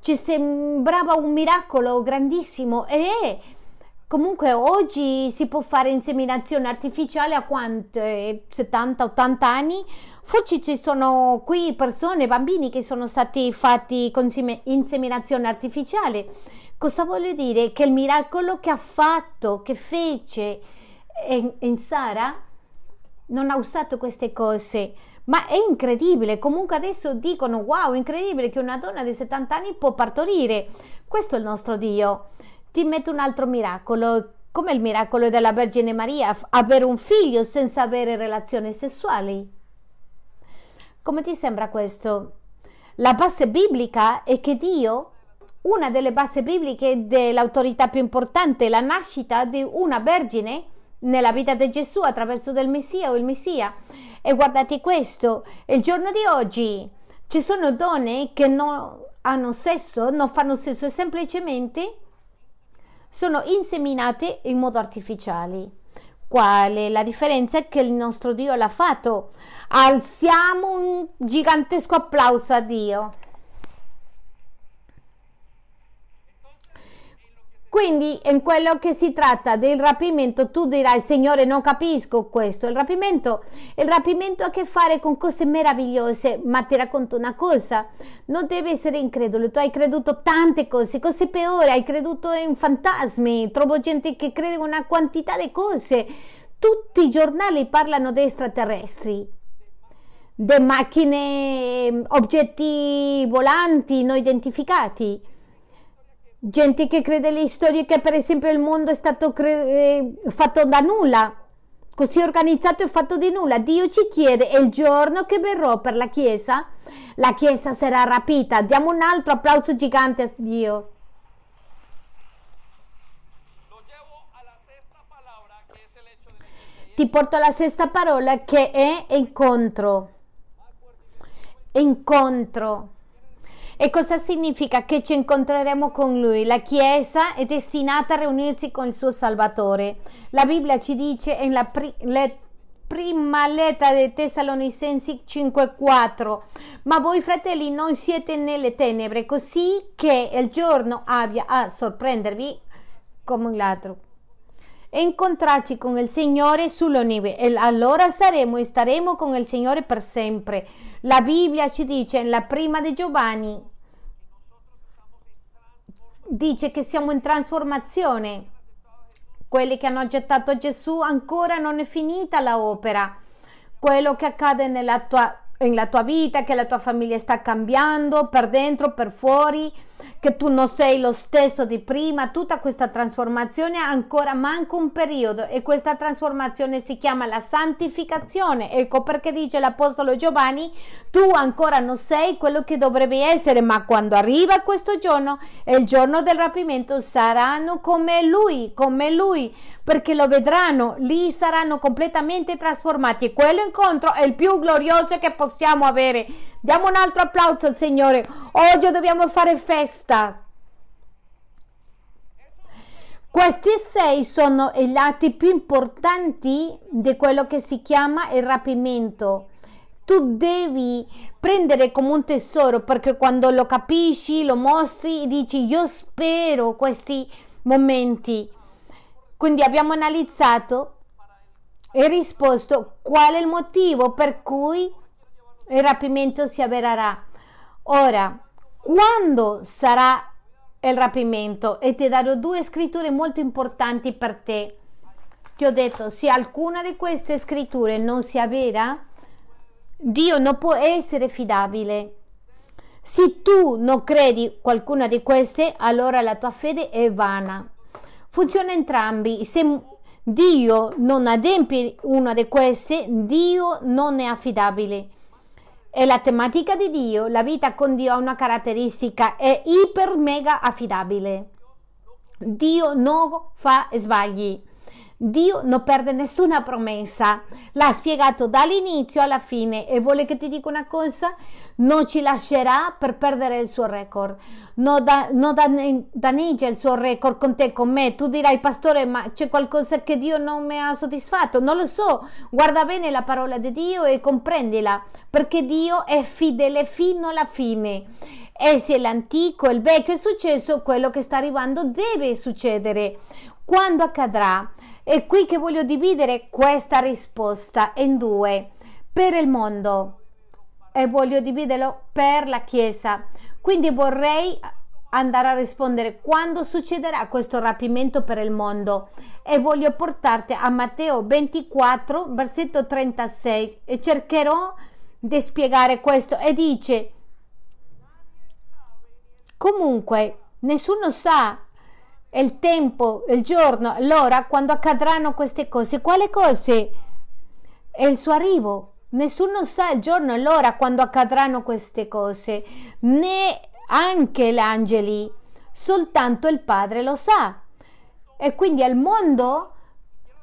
ci sembrava un miracolo grandissimo e comunque oggi si può fare inseminazione artificiale a quanto? 70-80 anni? Forse ci sono qui persone, bambini che sono stati fatti con inseminazione artificiale. Cosa voglio dire? Che il miracolo che ha fatto, che fece in, in Sara, non ha usato queste cose, Ma è incredibile, comunque adesso dicono wow, incredibile che una donna di 70 anni può partorire. Questo è il nostro Dio. Ti metto un altro miracolo, come il miracolo della Vergine Maria, avere un figlio senza avere relazioni sessuali. Come ti sembra questo? La base biblica è che Dio, una delle basi bibliche dell'autorità più importante, la nascita di una vergine nella vita di Gesù attraverso del Messia o il Messia. E guardate questo, il giorno di oggi ci sono donne che non hanno sesso, non fanno sesso semplicemente sono inseminate in modo artificiale. Qual è la differenza? Che il nostro Dio l'ha fatto. Alziamo un gigantesco applauso a Dio. Quindi in quello che si tratta del rapimento tu dirai Signore non capisco questo, il rapimento, il rapimento ha a che fare con cose meravigliose, ma ti racconto una cosa, non devi essere incredulo, tu hai creduto tante cose, cose peori, hai creduto in fantasmi, trovo gente che crede in una quantità di cose, tutti i giornali parlano di extraterrestri, di macchine, oggetti volanti non identificati gente che crede alle storie che per esempio il mondo è stato cre- eh, fatto da nulla, così organizzato e fatto di nulla. Dio ci chiede il giorno che verrò per la Chiesa, la Chiesa sarà rapita. Diamo un altro applauso gigante a Dio. Ti porto alla sesta parola che è incontro. Incontro. E cosa significa? Che ci incontreremo con Lui. La Chiesa è destinata a riunirsi con il suo Salvatore. La Bibbia ci dice nella pri- le- prima lettera dei Tessalonicensi 5:4 ma voi fratelli non siete nelle tenebre così che il giorno abbia a sorprendervi come un ladro e incontrarci con il Signore sulle neve e allora saremo e staremo con il Signore per sempre la Bibbia ci dice nella prima di Giovanni dice che siamo in trasformazione. Quelli che hanno gettato Gesù ancora non è finita l'opera. Quello che accade nella tua, nella tua vita, che la tua famiglia sta cambiando per dentro, per fuori, che tu non sei lo stesso di prima, tutta questa trasformazione ancora manca un periodo e questa trasformazione si chiama la santificazione. Ecco perché dice l'Apostolo Giovanni, tu ancora non sei quello che dovrebbe essere, ma quando arriva questo giorno, il giorno del rapimento, saranno come lui, come lui, perché lo vedranno, lì saranno completamente trasformati e quello incontro è il più glorioso che possiamo avere. Diamo un altro applauso al Signore. Oggi dobbiamo fare festa. Questi sei sono i lati più importanti di quello che si chiama il rapimento. Tu devi prendere come un tesoro perché quando lo capisci, lo mostri, dici io spero questi momenti. Quindi abbiamo analizzato e risposto qual è il motivo per cui il rapimento si avvererà. Ora, quando sarà il rapimento? E ti darò due scritture molto importanti per te. Ti ho detto, se alcuna di queste scritture non si avvera, Dio non può essere fidabile. Se tu non credi qualcuna di queste, allora la tua fede è vana. Funziona entrambi. Se Dio non adempie una di queste, Dio non è affidabile. E la tematica di Dio, la vita con Dio ha una caratteristica, è iper mega affidabile. Dio non fa sbagli. Dio non perde nessuna promessa, l'ha spiegato dall'inizio alla fine. E vuole che ti dica una cosa, non ci lascerà per perdere il suo record, non, da, non danneggia il suo record con te, con me, tu dirai pastore ma c'è qualcosa che Dio non mi ha soddisfatto, non lo so, guarda bene la parola di Dio e comprendila, perché Dio è fedele fino alla fine. E se l'antico, il vecchio è successo, quello che sta arrivando deve succedere. Quando accadrà? È qui che voglio dividere questa risposta in due, per il mondo. E voglio dividerlo per la Chiesa. Quindi vorrei andare a rispondere quando succederà questo rapimento per il mondo. E voglio portarti a Matteo 24 versetto 36 e cercherò di spiegare questo. E dice comunque nessuno sa il tempo, il giorno, l'ora quando accadranno queste cose. Quale cose? È il suo arrivo. Nessuno sa il giorno e l'ora quando accadranno queste cose, né anche gli angeli, soltanto il Padre lo sa. E quindi al mondo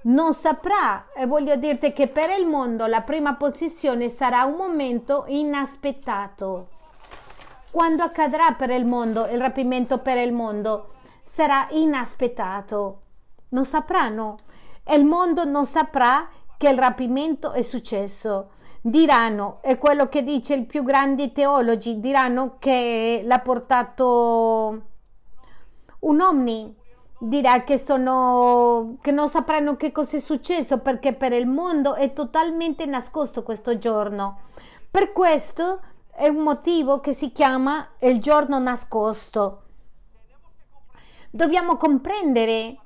non saprà. E voglio dirti che per il mondo la prima posizione sarà un momento inaspettato. Quando accadrà per il mondo il rapimento per il mondo? Sarà inaspettato. Non sapranno. E il mondo non saprà che il rapimento è successo. Diranno, è quello che dice il più grandi teologi, diranno che l'ha portato un omni, dirà che, sono, che non sapranno che cosa è successo perché per il mondo è totalmente nascosto questo giorno. Per questo è un motivo che si chiama il giorno nascosto. Dobbiamo comprendere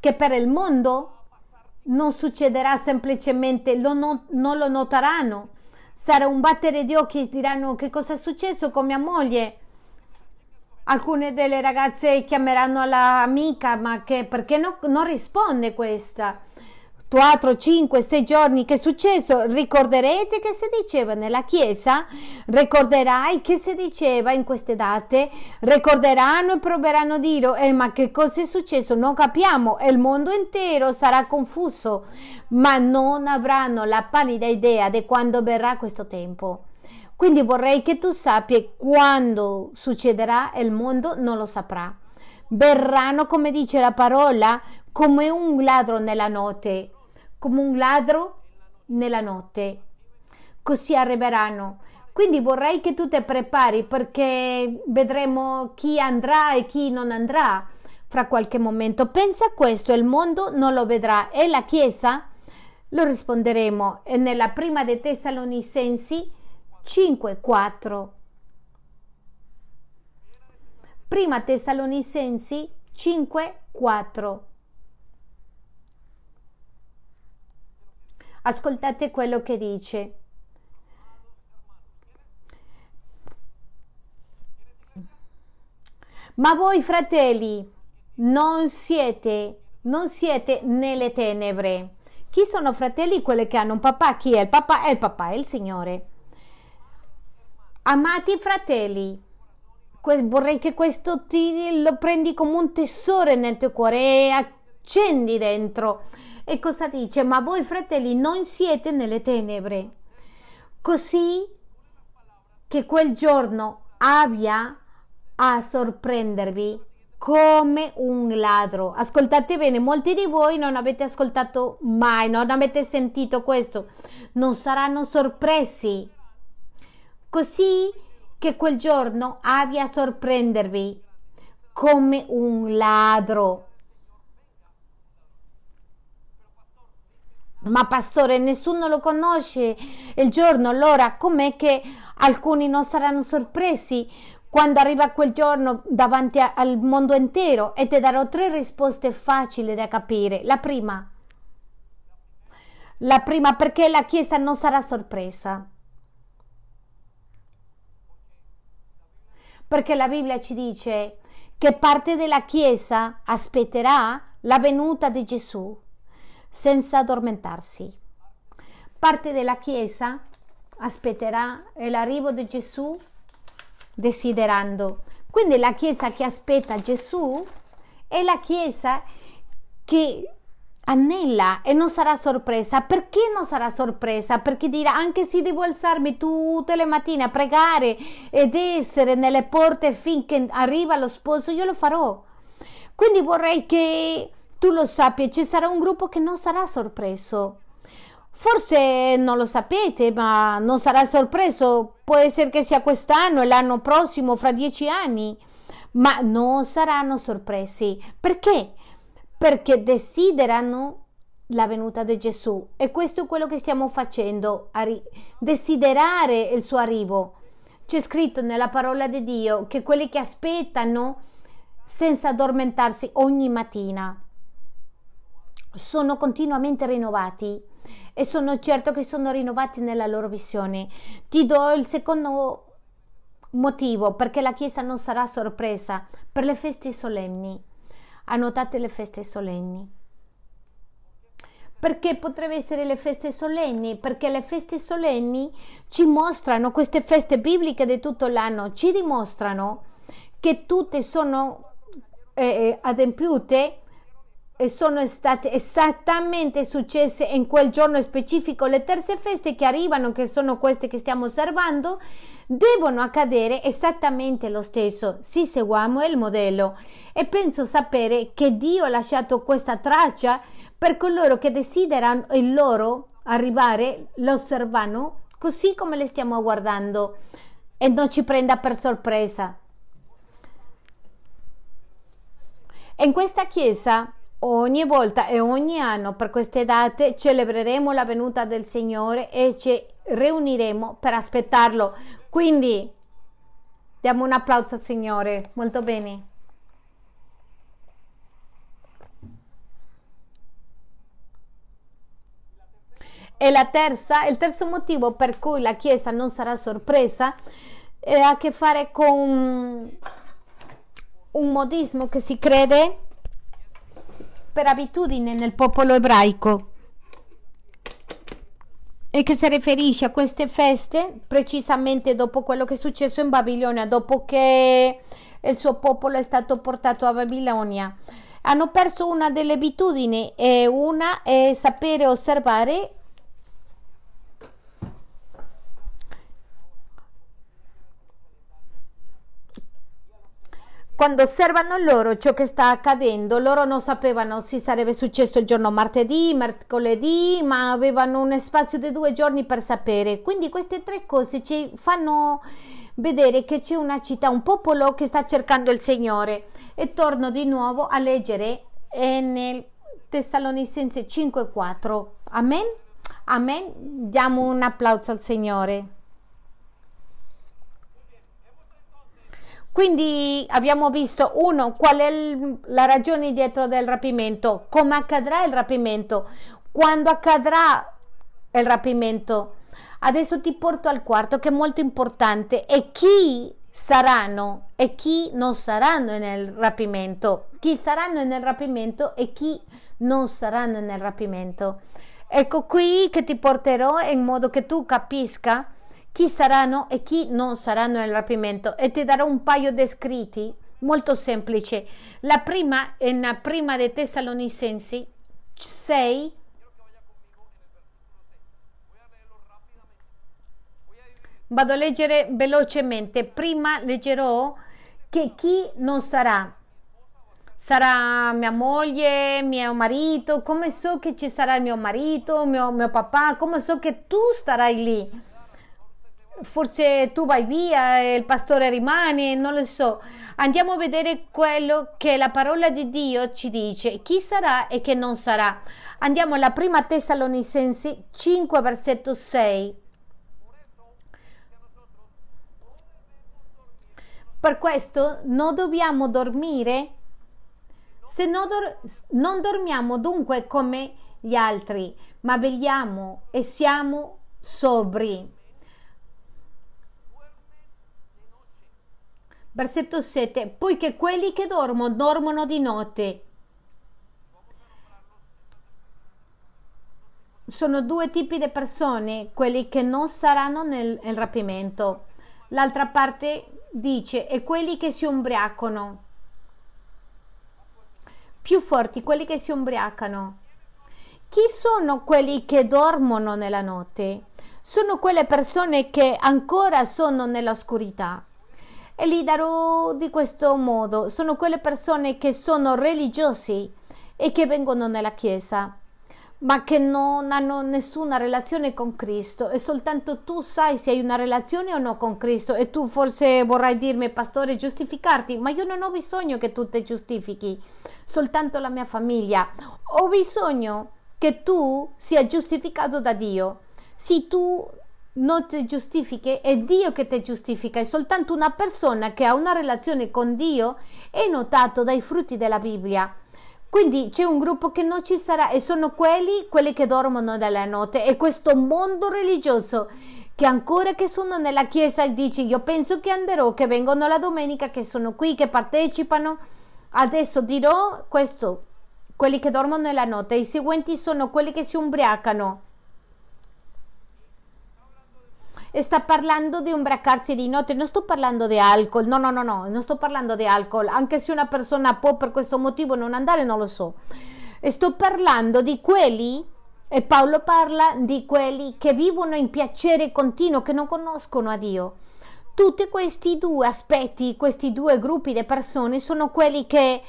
che per il mondo non succederà semplicemente, lo no, non lo noteranno. Sarà un battere di occhi e diranno che cosa è successo con mia moglie. Alcune delle ragazze chiameranno l'amica, ma che, perché no, non risponde questa? 4, 5, 6 giorni che è successo, ricorderete che si diceva nella chiesa, ricorderai che si diceva in queste date, ricorderanno e proveranno a dire, eh, ma che cosa è successo? Non capiamo, il mondo intero sarà confuso, ma non avranno la pallida idea di quando verrà questo tempo. Quindi vorrei che tu sappia quando succederà, il mondo non lo saprà. Verranno, come dice la parola, come un ladro nella notte come un ladro nella notte. Così arriveranno. Quindi vorrei che tu ti prepari perché vedremo chi andrà e chi non andrà fra qualche momento. Pensa a questo, il mondo non lo vedrà e la Chiesa lo risponderemo nella prima dei Tessalonicensi 5:4. Prima Tessalonicensi 5:4. Ascoltate quello che dice. Ma voi fratelli non siete, non siete nelle tenebre. Chi sono fratelli? Quelli che hanno un papà. Chi è il papà? È il papà, è il Signore. Amati fratelli, vorrei che questo ti lo prendi come un tesoro nel tuo cuore e accendi dentro e cosa dice? Ma voi fratelli non siete nelle tenebre, così che quel giorno abbia a sorprendervi come un ladro. Ascoltate bene, molti di voi non avete ascoltato mai, non avete sentito questo, non saranno sorpresi. Così che quel giorno abbia a sorprendervi come un ladro. Ma pastore, nessuno lo conosce il giorno, l'ora, com'è che alcuni non saranno sorpresi quando arriva quel giorno davanti a, al mondo intero? E ti darò tre risposte facili da capire. La prima, la prima perché la Chiesa non sarà sorpresa. Perché la Bibbia ci dice che parte della Chiesa aspetterà la venuta di Gesù senza addormentarsi. Parte della Chiesa aspetterà l'arrivo di Gesù desiderando. Quindi la Chiesa che aspetta Gesù è la Chiesa che anella e non sarà sorpresa. Perché non sarà sorpresa? Perché dirà anche se devo alzarmi tutte le mattine a pregare ed essere nelle porte finché arriva lo sposo, io lo farò. Quindi vorrei che tu lo sappia, ci sarà un gruppo che non sarà sorpreso. Forse non lo sapete, ma non sarà sorpreso. Può essere che sia quest'anno e l'anno prossimo, fra dieci anni, ma non saranno sorpresi. Perché? Perché desiderano la venuta di Gesù e questo è quello che stiamo facendo, desiderare il suo arrivo. C'è scritto nella parola di Dio che quelli che aspettano senza addormentarsi ogni mattina sono continuamente rinnovati e sono certo che sono rinnovati nella loro visione. Ti do il secondo motivo perché la Chiesa non sarà sorpresa per le feste solenni. Annotate le feste solenni. Perché potrebbero essere le feste solenni? Perché le feste solenni ci mostrano, queste feste bibliche di tutto l'anno, ci dimostrano che tutte sono eh, eh adempiute e sono state esattamente successe in quel giorno specifico. Le terze feste che arrivano, che sono queste che stiamo osservando, devono accadere esattamente lo stesso. Sì, seguiamo il modello e penso sapere che Dio ha lasciato questa traccia per coloro che desiderano il loro arrivare, lo osservano così come le stiamo guardando e non ci prenda per sorpresa. In questa chiesa Ogni volta e ogni anno per queste date celebreremo la venuta del Signore e ci riuniremo per aspettarlo. Quindi diamo un applauso al Signore. Molto bene. E la terza, il terzo motivo per cui la Chiesa non sarà sorpresa eh, ha a che fare con un modismo che si crede per abitudine nel popolo ebraico e che si riferisce a queste feste precisamente dopo quello che è successo in Babilonia, dopo che il suo popolo è stato portato a Babilonia. Hanno perso una delle abitudini e una è sapere osservare Quando osservano loro ciò che sta accadendo, loro non sapevano se sarebbe successo il giorno martedì, mercoledì, ma avevano un spazio di due giorni per sapere. Quindi queste tre cose ci fanno vedere che c'è una città, un popolo che sta cercando il Signore. E torno di nuovo a leggere nel Tessalonicense 5:4. Amen. Amen. Diamo un applauso al Signore. Quindi abbiamo visto, uno, qual è la ragione dietro del rapimento, come accadrà il rapimento, quando accadrà il rapimento. Adesso ti porto al quarto che è molto importante e chi saranno e chi non saranno nel rapimento, chi saranno nel rapimento e chi non saranno nel rapimento. Ecco qui che ti porterò in modo che tu capisca chi saranno e chi non saranno nel rapimento e ti darò un paio di scritti molto semplici. La prima è in prima dei Tessalonicensi 6 Vado a leggere velocemente. Prima leggerò che chi non sarà. Sarà mia moglie, mio marito, come so che ci sarà mio marito, mio, mio papà, come so che tu starai lì forse tu vai via e il pastore rimane, non lo so. Andiamo a vedere quello che la parola di Dio ci dice, chi sarà e chi non sarà. Andiamo alla prima Tessalonicensi 5 versetto 6. Per questo non dobbiamo dormire se non, dor- non dormiamo dunque come gli altri, ma vegliamo e siamo sobri. Versetto 7. Poiché quelli che dormono, dormono di notte. Sono due tipi di persone, quelli che non saranno nel, nel rapimento. L'altra parte dice, e quelli che si ubriacano. Più forti, quelli che si ubriacano. Chi sono quelli che dormono nella notte? Sono quelle persone che ancora sono nell'oscurità e li darò di questo modo. Sono quelle persone che sono religiosi e che vengono nella Chiesa, ma che non hanno nessuna relazione con Cristo e soltanto tu sai se hai una relazione o no con Cristo e tu forse vorrai dirmi, pastore, giustificarti, ma io non ho bisogno che tu ti giustifichi, soltanto la mia famiglia. Ho bisogno che tu sia giustificato da Dio. Se tu non ti giustifichi, è Dio che ti giustifica, è soltanto una persona che ha una relazione con Dio, è notato dai frutti della Bibbia. Quindi c'è un gruppo che non ci sarà e sono quelli, quelli che dormono nella notte e questo mondo religioso che ancora che sono nella chiesa dice io penso che andrò, che vengono la domenica, che sono qui, che partecipano. Adesso dirò questo, quelli che dormono nella notte, i seguenti sono quelli che si ubriacano. E sta parlando di ubriacarsi di notte, non sto parlando di alcol, no, no, no, no, non sto parlando di alcol, anche se una persona può per questo motivo non andare, non lo so. E sto parlando di quelli e Paolo parla di quelli che vivono in piacere continuo, che non conoscono a Dio. Tutti questi due aspetti, questi due gruppi di persone sono quelli che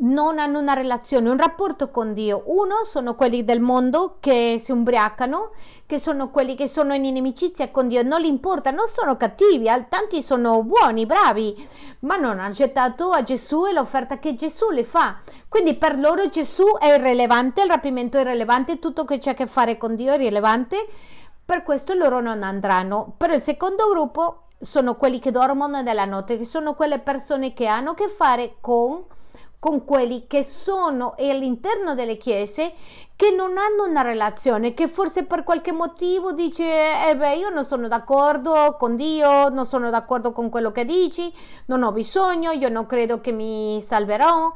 non hanno una relazione, un rapporto con Dio. Uno sono quelli del mondo che si ubriacano, che sono quelli che sono in inimicizia con Dio, non gli importa, non sono cattivi, tanti sono buoni, bravi, ma non hanno accettato a Gesù e l'offerta che Gesù le fa. Quindi per loro Gesù è irrilevante, il rapimento è irrilevante, tutto che c'è a che fare con Dio è irrilevante, per questo loro non andranno. Però il secondo gruppo sono quelli che dormono nella notte, che sono quelle persone che hanno a che fare con con quelli che sono all'interno delle chiese che non hanno una relazione, che forse per qualche motivo dice, eh beh, io non sono d'accordo con Dio, non sono d'accordo con quello che dici, non ho bisogno, io non credo che mi salverò,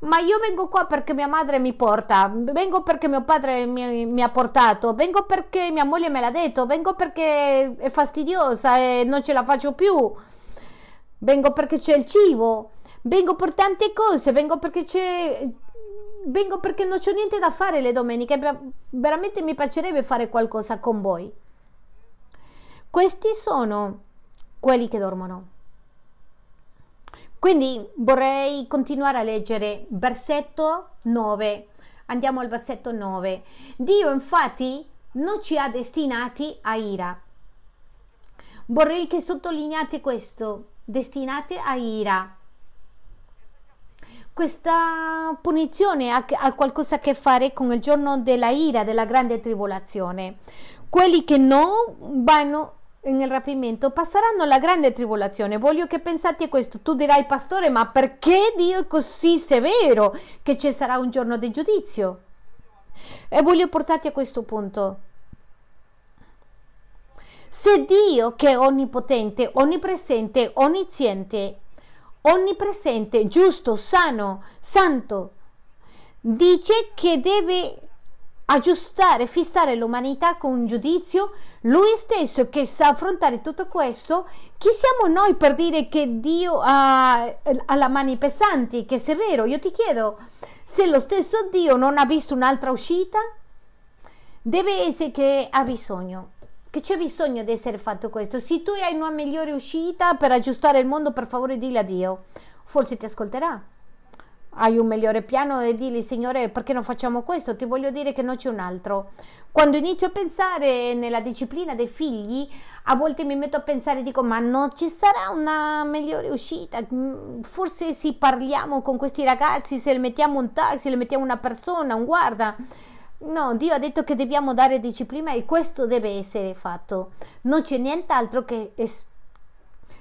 ma io vengo qua perché mia madre mi porta, vengo perché mio padre mi, mi ha portato, vengo perché mia moglie me l'ha detto, vengo perché è fastidiosa e non ce la faccio più, vengo perché c'è il cibo vengo per tante cose, vengo perché c'è vengo perché non c'ho niente da fare le domeniche, veramente mi piacerebbe fare qualcosa con voi. Questi sono quelli che dormono. Quindi vorrei continuare a leggere versetto 9. Andiamo al versetto 9. Dio infatti non ci ha destinati a ira. Vorrei che sottolineate questo, destinate a ira questa punizione ha, ha, qualcosa a che fare con il giorno della ira, della grande tribolazione. Quelli che non vanno nel rapimento passeranno la grande tribolazione. Voglio che pensate a questo. Tu dirai, pastore, ma perché Dio è così severo che ci sarà un giorno di giudizio? E voglio portarti a questo punto. Se Dio, che è onnipotente, onnipresente, onniziente, onnipresente, giusto, sano, santo, dice che deve aggiustare, fissare l'umanità con un giudizio, lui stesso che sa affrontare tutto questo, chi siamo noi per dire che Dio ha, ha le mani pesanti, che è severo? Io ti chiedo, se lo stesso Dio non ha visto un'altra uscita, deve essere che ha bisogno che c'è bisogno di essere fatto questo. Se tu hai una migliore uscita per aggiustare il mondo, per favore dillo a Dio. Forse ti ascolterà. Hai un migliore piano e digli, Signore, perché non facciamo questo? Ti voglio dire che non c'è un altro. Quando inizio a pensare nella disciplina dei figli, a volte mi metto a pensare, dico, ma non ci sarà una migliore uscita? Mm, forse se parliamo con questi ragazzi, se le mettiamo un taxi, le mettiamo una persona, un guarda No, Dio ha detto che dobbiamo dare disciplina e questo deve essere fatto. Non c'è nient'altro che es-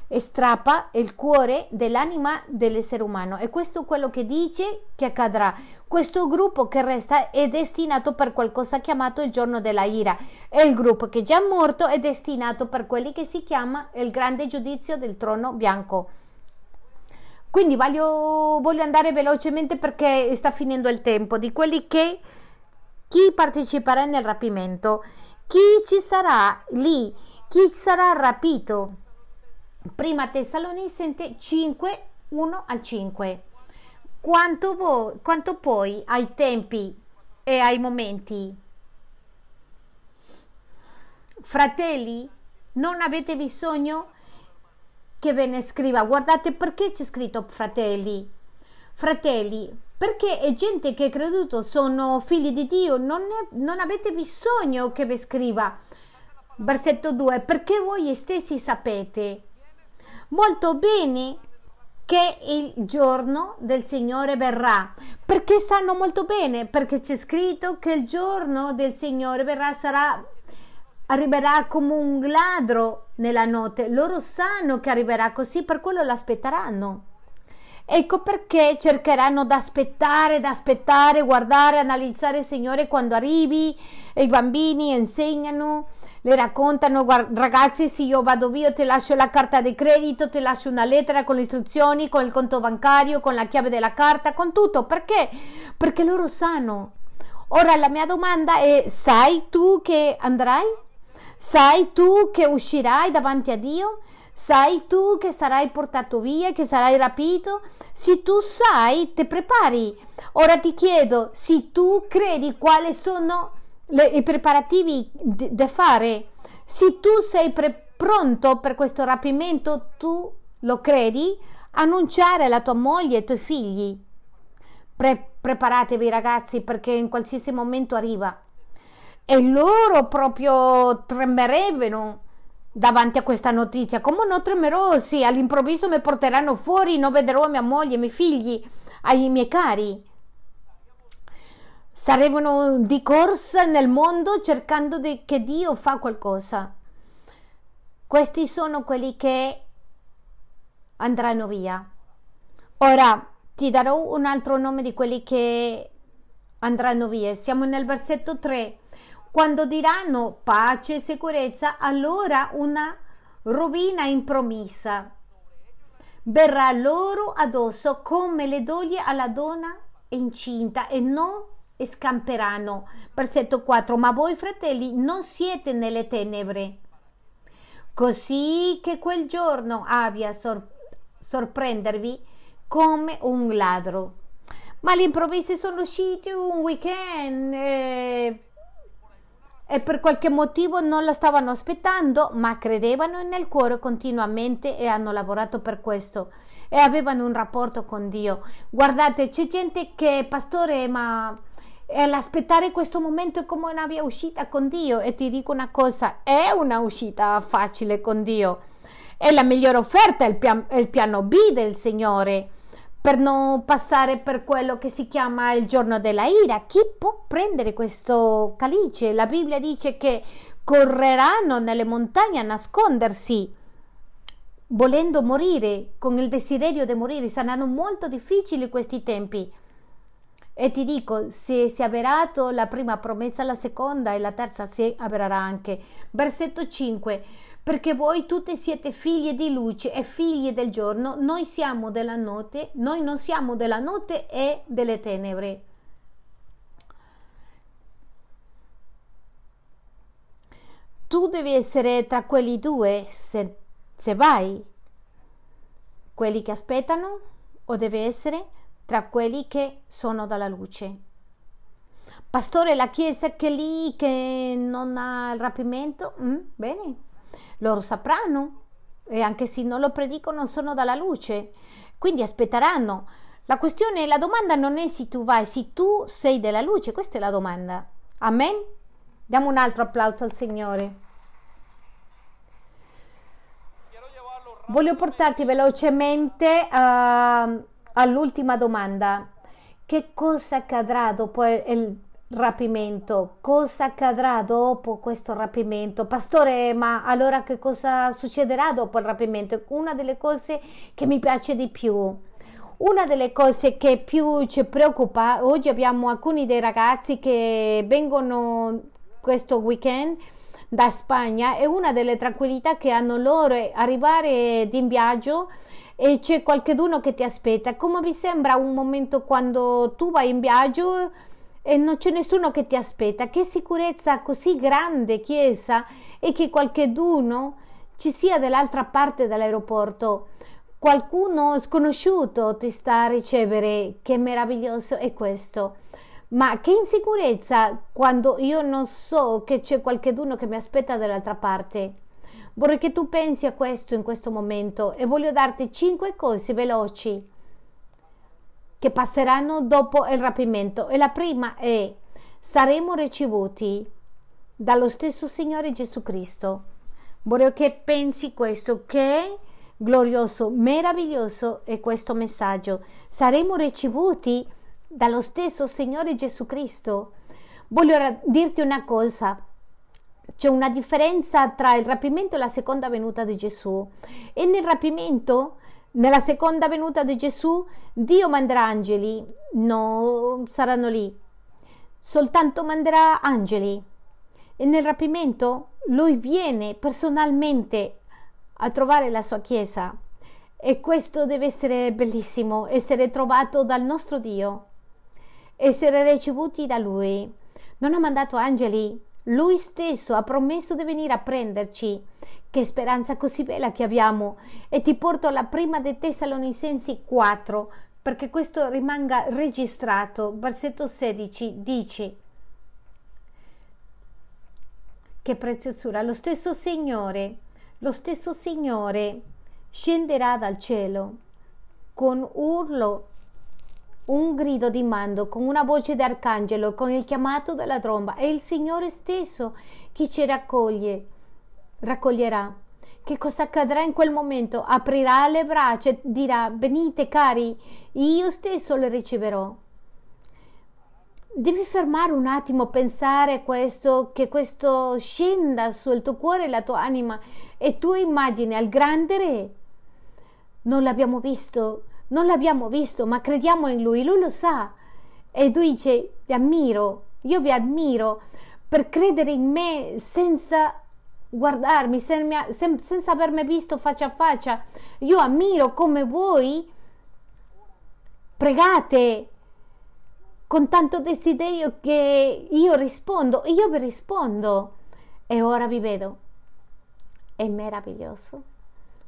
estrappa il cuore dell'anima dell'essere umano e questo è quello che dice che accadrà. Questo gruppo che resta è destinato per qualcosa chiamato il giorno della ira e il gruppo che è già morto è destinato per quelli che si chiama il grande giudizio del trono bianco. Quindi voglio, voglio andare velocemente perché sta finendo il tempo di quelli che chi parteciperà nel rapimento, chi ci sarà lì, chi sarà rapito. Prima Tessalonicente 5, 1 al 5. Quanto, voi, quanto poi ai tempi e ai momenti. Fratelli, non avete bisogno che ve ne scriva. Guardate perché c'è scritto fratelli. Fratelli, perché è gente che è creduto, sono figli di Dio, non, ne, non avete bisogno che vi scriva. Versetto 2, perché voi stessi sapete molto bene che il giorno del Signore verrà. Perché sanno molto bene? Perché c'è scritto che il giorno del Signore verrà, sarà, arriverà come un ladro nella notte. Loro sanno che arriverà così, per quello l'aspetteranno. Ecco perché cercheranno di aspettare, di aspettare, guardare, analizzare, Signore, quando arrivi, i bambini insegnano, le raccontano, ragazzi, se io vado via, ti lascio la carta di credito, ti lascio una lettera con le istruzioni, con il conto bancario, con la chiave della carta, con tutto. Perché? Perché loro sanno. Ora la mia domanda è, sai tu che andrai? Sai tu che uscirai davanti a Dio? Sai tu che sarai portato via, che sarai rapito? Se tu sai, ti prepari. Ora ti chiedo, se tu credi quali sono le, i preparativi da fare, se tu sei pre- pronto per questo rapimento, tu lo credi, annunciare alla tua moglie e ai tuoi figli. Pre- preparatevi ragazzi perché in qualsiasi momento arriva. E loro proprio tremerebbero davanti a questa notizia. Come non tremerò se all'improvviso mi porteranno fuori, non vedrò mia moglie, i miei figli, ai miei cari sarebbero di corsa nel mondo cercando di, che Dio fa qualcosa. Questi sono quelli che andranno via. Ora ti darò un altro nome di quelli che andranno via. Siamo nel versetto 3. Quando diranno pace e sicurezza, allora una rovina impromessa verrà loro addosso come le doglie alla donna incinta e non scamperanno. Versetto 4. Ma voi fratelli non siete nelle tenebre, così che quel giorno abbia sor- sorprendervi come un ladro. Ma all'improvviso sono usciti un weekend e, e per qualche motivo non la stavano aspettando, ma credevano nel cuore continuamente e hanno lavorato per questo e avevano un rapporto con Dio. Guardate, c'è gente che, pastore, ma e all'aspettare questo momento è come una via uscita con Dio e ti dico una cosa, è una uscita facile con Dio. È la migliore offerta, il, pian, il piano B del Signore per non passare per quello che si chiama il giorno della ira. Chi può prendere questo calice? La Bibbia dice che correranno nelle montagne a nascondersi, volendo morire, con il desiderio di morire. Saranno molto difficili questi tempi. E ti dico, se si è avverato la prima promessa, la seconda e la terza si avvererà anche. Versetto 5. Perché voi tutti siete figli di luce e figli del giorno, noi siamo della notte, noi non siamo della notte e delle tenebre. Tu devi essere tra quelli due se, se vai, quelli che aspettano o deve essere tra quelli che sono dalla luce. Pastore, la chiesa che lì che non ha il rapimento, mm, bene, loro sapranno e anche se non lo predicono sono dalla luce, quindi aspetteranno. La questione, la domanda non è se tu vai, se tu sei della luce, questa è la domanda. Amen? Diamo un altro applauso al Signore. Voglio portarti velocemente. Uh, all'ultima domanda, che cosa accadrà dopo il rapimento? Cosa accadrà dopo questo rapimento? Pastore, ma allora che cosa succederà dopo il rapimento? Una delle cose che mi piace di più. Una delle cose che più ci preoccupa, oggi abbiamo alcuni dei ragazzi che vengono questo weekend da Spagna e una delle tranquillità che hanno loro è arrivare in viaggio e c'è qualcuno che ti aspetta. Come vi sembra un momento quando tu vai in viaggio e non c'è nessuno che ti aspetta? Che sicurezza così grande, Chiesa, e che qualcuno ci sia dall'altra parte dell'aeroporto. Qualcuno sconosciuto ti sta a ricevere, che meraviglioso è questo. Ma che insicurezza quando io non so che c'è qualcuno che mi aspetta dall'altra parte. Vorrei che tu pensi a questo in questo momento e voglio darti cinque cose veloci che passeranno dopo il rapimento. E la prima è saremo ricevuti dallo stesso Signore Gesù Cristo. Vorrei che pensi questo, che glorioso, meraviglioso è questo messaggio. Saremo ricevuti dallo stesso Signore Gesù Cristo. Voglio dirti una cosa, c'è una differenza tra il rapimento e la seconda venuta di Gesù. E nel rapimento Nella seconda venuta di Gesù, Dio manderà angeli, no, saranno lì. Soltanto manderà angeli. E nel rapimento lui viene personalmente a trovare la sua chiesa. E questo deve essere bellissimo, essere trovato dal nostro Dio, essere ricevuti da Lui. Non ha mandato angeli, Lui stesso ha promesso di venire a prenderci. Che speranza così bella che abbiamo! E ti porto alla prima dei Tessalonicensi 4, perché questo rimanga registrato. Versetto 16 dice: Che preziosura! Lo stesso Signore, lo stesso Signore scenderà dal cielo con urlo, un grido di mando, con una voce d'arcangelo, con il chiamato della tromba. È il Signore stesso che ci raccoglie, raccoglierà. Che cosa accadrà in quel momento? Aprirà le braccia e dirà: Venite, cari, io stesso le riceverò. Devi fermare un attimo, pensare questo, che questo scenda sul tuo cuore e la tua anima e tu immagini al grande re non l'abbiamo visto, non l'abbiamo visto, ma crediamo in lui, lui lo sa. E tu dici, ti ammiro, io vi ammiro per credere in me senza guardarmi, senza avermi visto faccia a faccia. Io ammiro come voi pregate con tanto desiderio che io rispondo, io vi rispondo e ora vi vedo. È meraviglioso.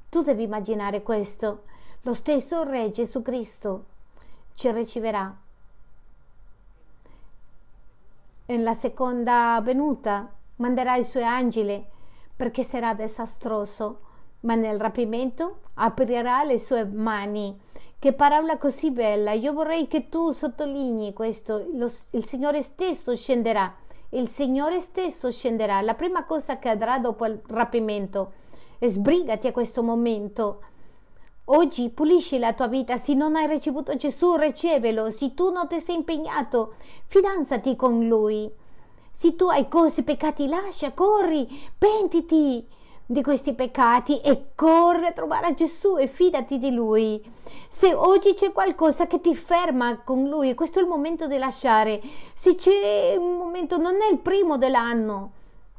Tu devi immaginare questo. Lo stesso Re Gesù Cristo ci riceverà. Nella seconda venuta manderà i suoi angeli perché sarà disastroso, ma nel rapimento aprirà le sue mani. Che parola così bella! Io vorrei che tu sottolinei questo. Lo, il Signore stesso scenderà. Il Signore stesso scenderà. La prima cosa che accadrà dopo il rapimento sbrigati a questo momento. Oggi pulisci la tua vita, se non hai ricevuto Gesù, ricevelo, se tu non ti sei impegnato, fidanzati con Lui. Se tu hai cose, peccati, lascia, corri, pentiti di questi peccati e corri a trovare Gesù e fidati di Lui. Se oggi c'è qualcosa che ti ferma con Lui, questo è il momento di lasciare. Se c'è un momento, non è il primo dell'anno,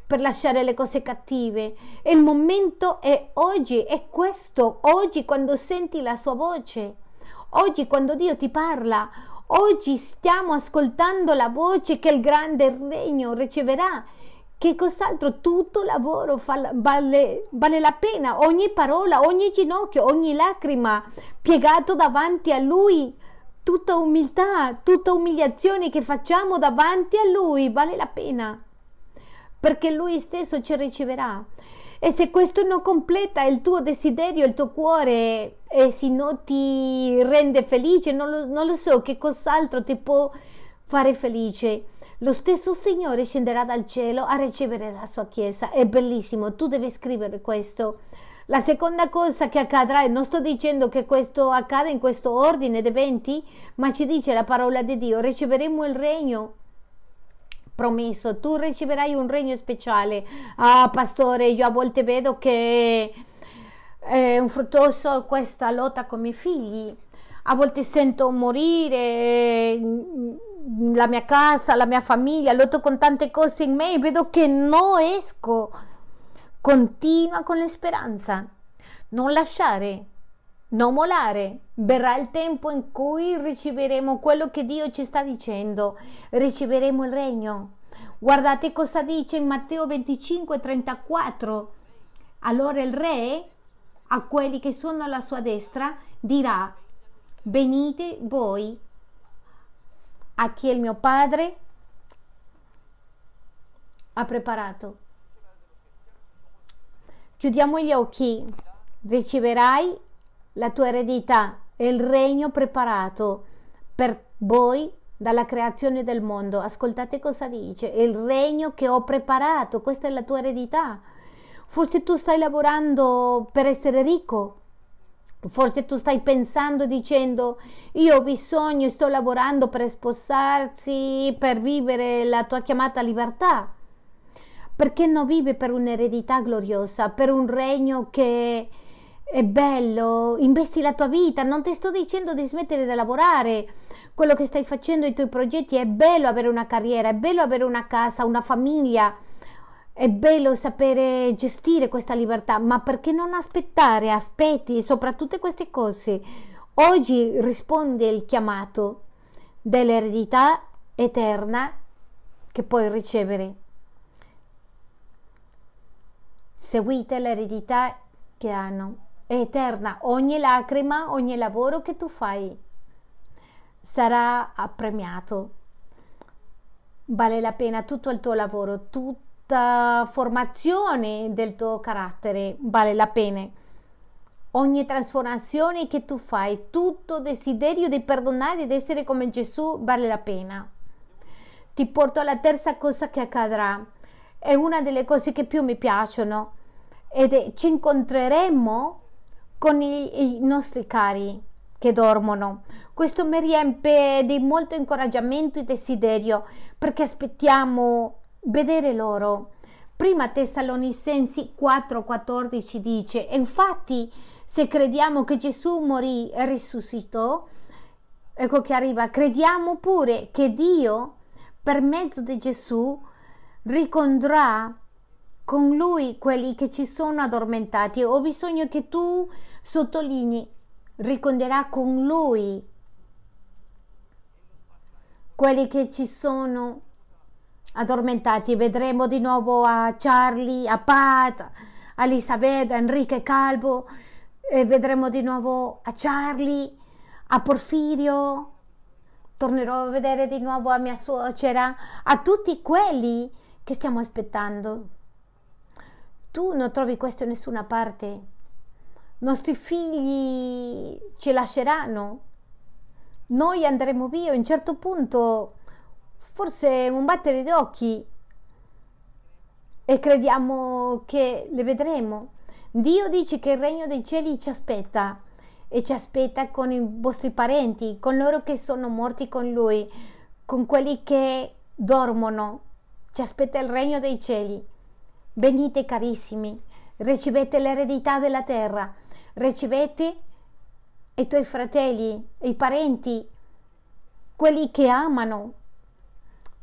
per lasciare le cose cattive. Il momento è oggi, è questo, oggi quando senti la sua voce, oggi quando Dio ti parla, oggi stiamo ascoltando la voce che il grande regno riceverà. Che cos'altro? Tutto lavoro fa, vale, vale la pena, ogni parola, ogni ginocchio, ogni lacrima piegato davanti a Lui tutta umiltà, tutta umiliazione che facciamo davanti a Lui vale la pena perché Lui stesso ci riceverà. E se questo non completa il tuo desiderio, il tuo cuore, e se non ti rende felice, non lo, non lo so che cos'altro ti può fare felice. Lo stesso Signore scenderà dal cielo a ricevere la sua Chiesa. È bellissimo, tu devi scrivere questo. La seconda cosa che accadrà, e non sto dicendo che questo accade in questo ordine di eventi, ma ci dice la parola di Dio, riceveremo il regno promesso, tu riceverai un regno speciale. Ah, pastore, io a volte vedo che è un fruttuoso questa lotta con i miei figli. A volte sento morire la mia casa, la mia famiglia, lotto con tante cose in me e vedo che non esco. Continua con la speranza. Non lasciare, non molare. Verrà il tempo in cui riceveremo quello che Dio ci sta dicendo, riceveremo il regno. Guardate cosa dice in Matteo 25, 34. Allora il re a quelli che sono alla sua destra dirà, venite voi a chi il mio padre ha preparato. Chiudiamo gli occhi, riceverai la tua eredità e il regno preparato per voi dalla creazione del mondo. Ascoltate cosa dice, il regno che ho preparato, questa è la tua eredità. Forse tu stai lavorando per essere ricco, Forse tu stai pensando dicendo io ho bisogno, sto lavorando per sposarsi, per vivere la tua chiamata libertà. Perché non vive per un'eredità gloriosa, per un regno che è bello, investi la tua vita, non ti sto dicendo di smettere di lavorare, quello che stai facendo, i tuoi progetti, è bello avere una carriera, è bello avere una casa, una famiglia, è bello sapere gestire questa libertà, ma perché non aspettare, aspetti sopra tutte queste cose? Oggi risponde il chiamato dell'eredità eterna che puoi ricevere. Seguite l'eredità che hanno, è eterna. Ogni lacrima, ogni lavoro che tu fai sarà premiato. Vale la pena tutto il tuo lavoro, tutta formazione del tuo carattere, vale la pena. Ogni trasformazione che tu fai, tutto desiderio di perdonare, di essere come Gesù, vale la pena. Ti porto alla terza cosa che accadrà. È una delle cose che più mi piacciono ed è, ci incontreremo con i, i nostri cari che dormono. Questo mi riempie di molto incoraggiamento e desiderio perché aspettiamo vedere loro. Prima Tessalonissensi 4:14 dice: Infatti, se crediamo che Gesù morì e risuscitò, ecco che arriva, crediamo pure che Dio, per mezzo di Gesù, ricondrà con lui quelli che ci sono addormentati. Ho bisogno che tu sottolinei, riconderà con lui quelli che ci sono addormentati. Vedremo di nuovo a Charlie, a Pat, a Elisabeth, a Enrique Calvo, e vedremo di nuovo a Charlie, a Porfirio. Tornerò a vedere di nuovo a mia suocera, a tutti quelli che stiamo aspettando. Tu non trovi questo in nessuna parte. I nostri figli ci lasceranno noi andremo via a un certo punto, forse un battere di occhi e crediamo che le vedremo. Dio dice che il regno dei cieli ci aspetta e ci aspetta con i vostri parenti, con loro che sono morti con lui, con quelli che dormono. Ci aspetta il regno dei cieli. Venite carissimi, ricevete l'eredità della terra, ricevete i tuoi fratelli, i parenti, quelli che amano.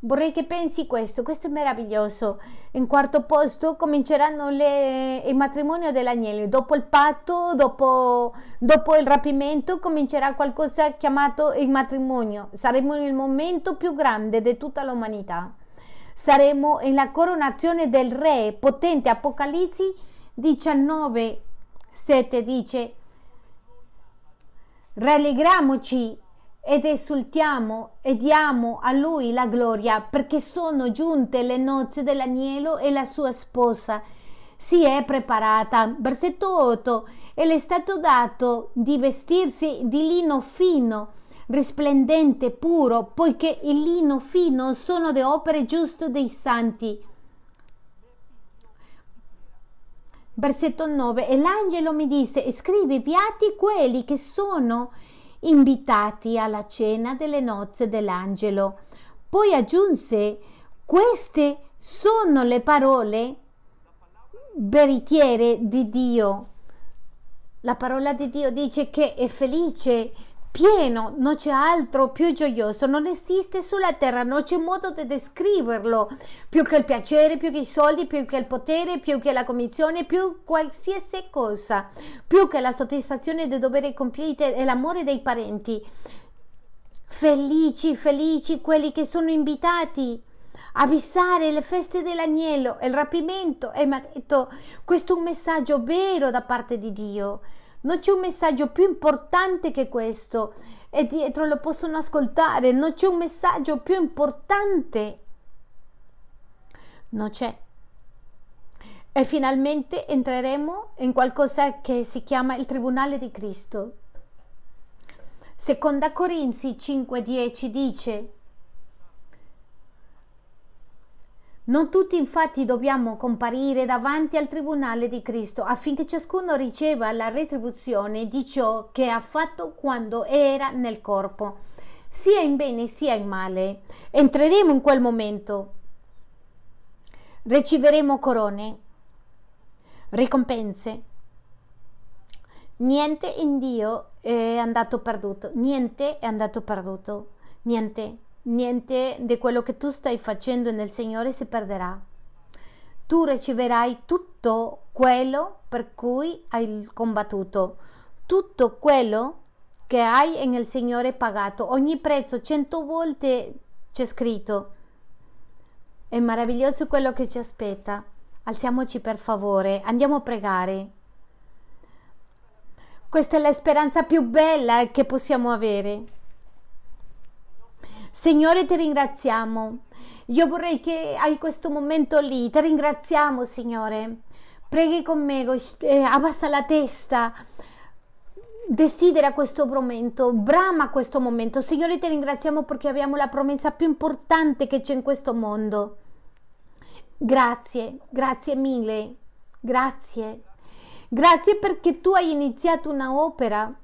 Vorrei che pensi questo, questo è meraviglioso. In quarto posto cominceranno le, il matrimonio dell'agnello. Dopo il patto, dopo, dopo il rapimento, comincerà qualcosa chiamato il matrimonio. Saremo nel momento più grande di tutta l'umanità. Saremo nella coronazione del re potente. Apocalisse 19, 7 dice rallegriamoci ed esultiamo e diamo a lui la gloria perché sono giunte le nozze dell'agnello e la sua sposa si è preparata. Versetto 8 e le è stato dato di vestirsi di lino fino, risplendente, puro, poiché il lino fino sono le opere giuste dei santi. Versetto 9. E l'angelo mi disse, scrivi piatti quelli che sono invitati alla cena delle nozze dell'angelo. Poi aggiunse, queste sono le parole veritiere di Dio. La parola di Dio dice che è felice pieno, non c'è altro più gioioso, non esiste sulla terra, non c'è modo di descriverlo, più che il piacere, più che i soldi, più che il potere, più che la commissione, più qualsiasi cosa, più che la soddisfazione dei doveri compiuti e l'amore dei parenti. Felici, felici quelli che sono invitati a avvisare le feste dell'agnello, il rapimento. E mi ha detto questo è un messaggio vero da parte di Dio non c'è un messaggio più importante che questo e dietro lo possono ascoltare. Non c'è un messaggio più importante. Non c'è. E finalmente entreremo in qualcosa che si chiama il Tribunale di Cristo. Seconda Corinzi 5:10 dice Non tutti infatti dobbiamo comparire davanti al tribunale di Cristo affinché ciascuno riceva la retribuzione di ciò che ha fatto quando era nel corpo, sia in bene sia in male. Entreremo in quel momento. Riceveremo corone, ricompense. Niente in Dio è andato perduto, niente è andato perduto, niente, niente di quello che tu stai facendo nel Signore si perderà. Tu riceverai tutto quello per cui hai combattuto, tutto quello che hai nel Signore pagato, ogni prezzo, cento volte c'è scritto. È meraviglioso quello che ci aspetta. Alziamoci per favore, andiamo a pregare. Questa è la speranza più bella che possiamo avere. Signore, ti ringraziamo. Io vorrei che hai questo momento lì. Ti ringraziamo, Signore. Preghi con me, eh, abbassa la testa. Desidera questo momento, brama questo momento. Signore, ti ringraziamo perché abbiamo la promessa più importante che c'è in questo mondo. Grazie, grazie mille. Grazie. Grazie perché tu hai iniziato una opera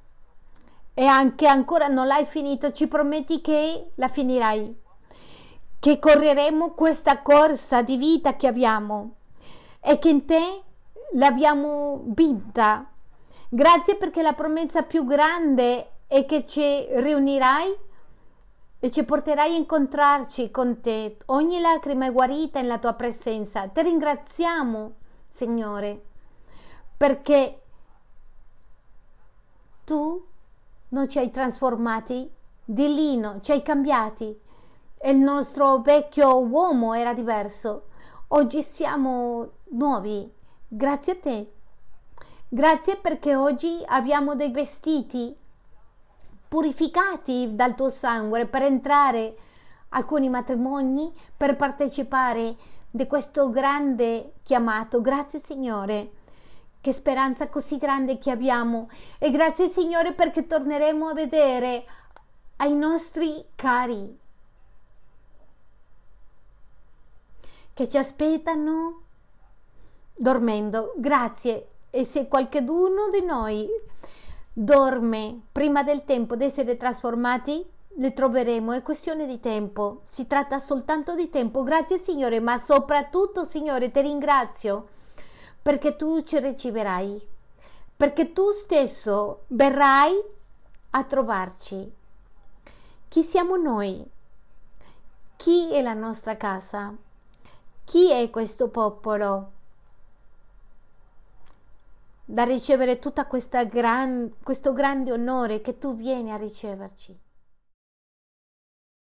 e anche ancora non l'hai finito, ci prometti che la finirai, che correremo questa corsa di vita che abbiamo e che in te l'abbiamo vinta. Grazie perché la promessa più grande è che ci riunirai e ci porterai a incontrarci con te. Ogni lacrima è guarita nella tua presenza. Ti ringraziamo, Signore perché tu non ci hai trasformati di lino, ci hai cambiati. Il nostro vecchio uomo era diverso. Oggi siamo nuovi. Grazie a te. Grazie perché oggi abbiamo dei vestiti purificati dal tuo sangue per entrare alcuni matrimoni per partecipare di questo grande chiamato. Grazie Signore. Che speranza così grande che abbiamo e grazie Signore perché torneremo a vedere ai nostri cari che ci aspettano dormendo. Grazie. E se qualcuno di noi dorme prima del tempo di essere trasformati, le troveremo, è questione di tempo, si tratta soltanto di tempo. Grazie Signore, ma soprattutto Signore, ti ringrazio perché tu ci riceverai, perché tu stesso verrai a trovarci. Chi siamo noi? Chi è la nostra casa? Chi è questo popolo? Da ricevere tutto gran, questo grande onore che tu vieni a riceverci.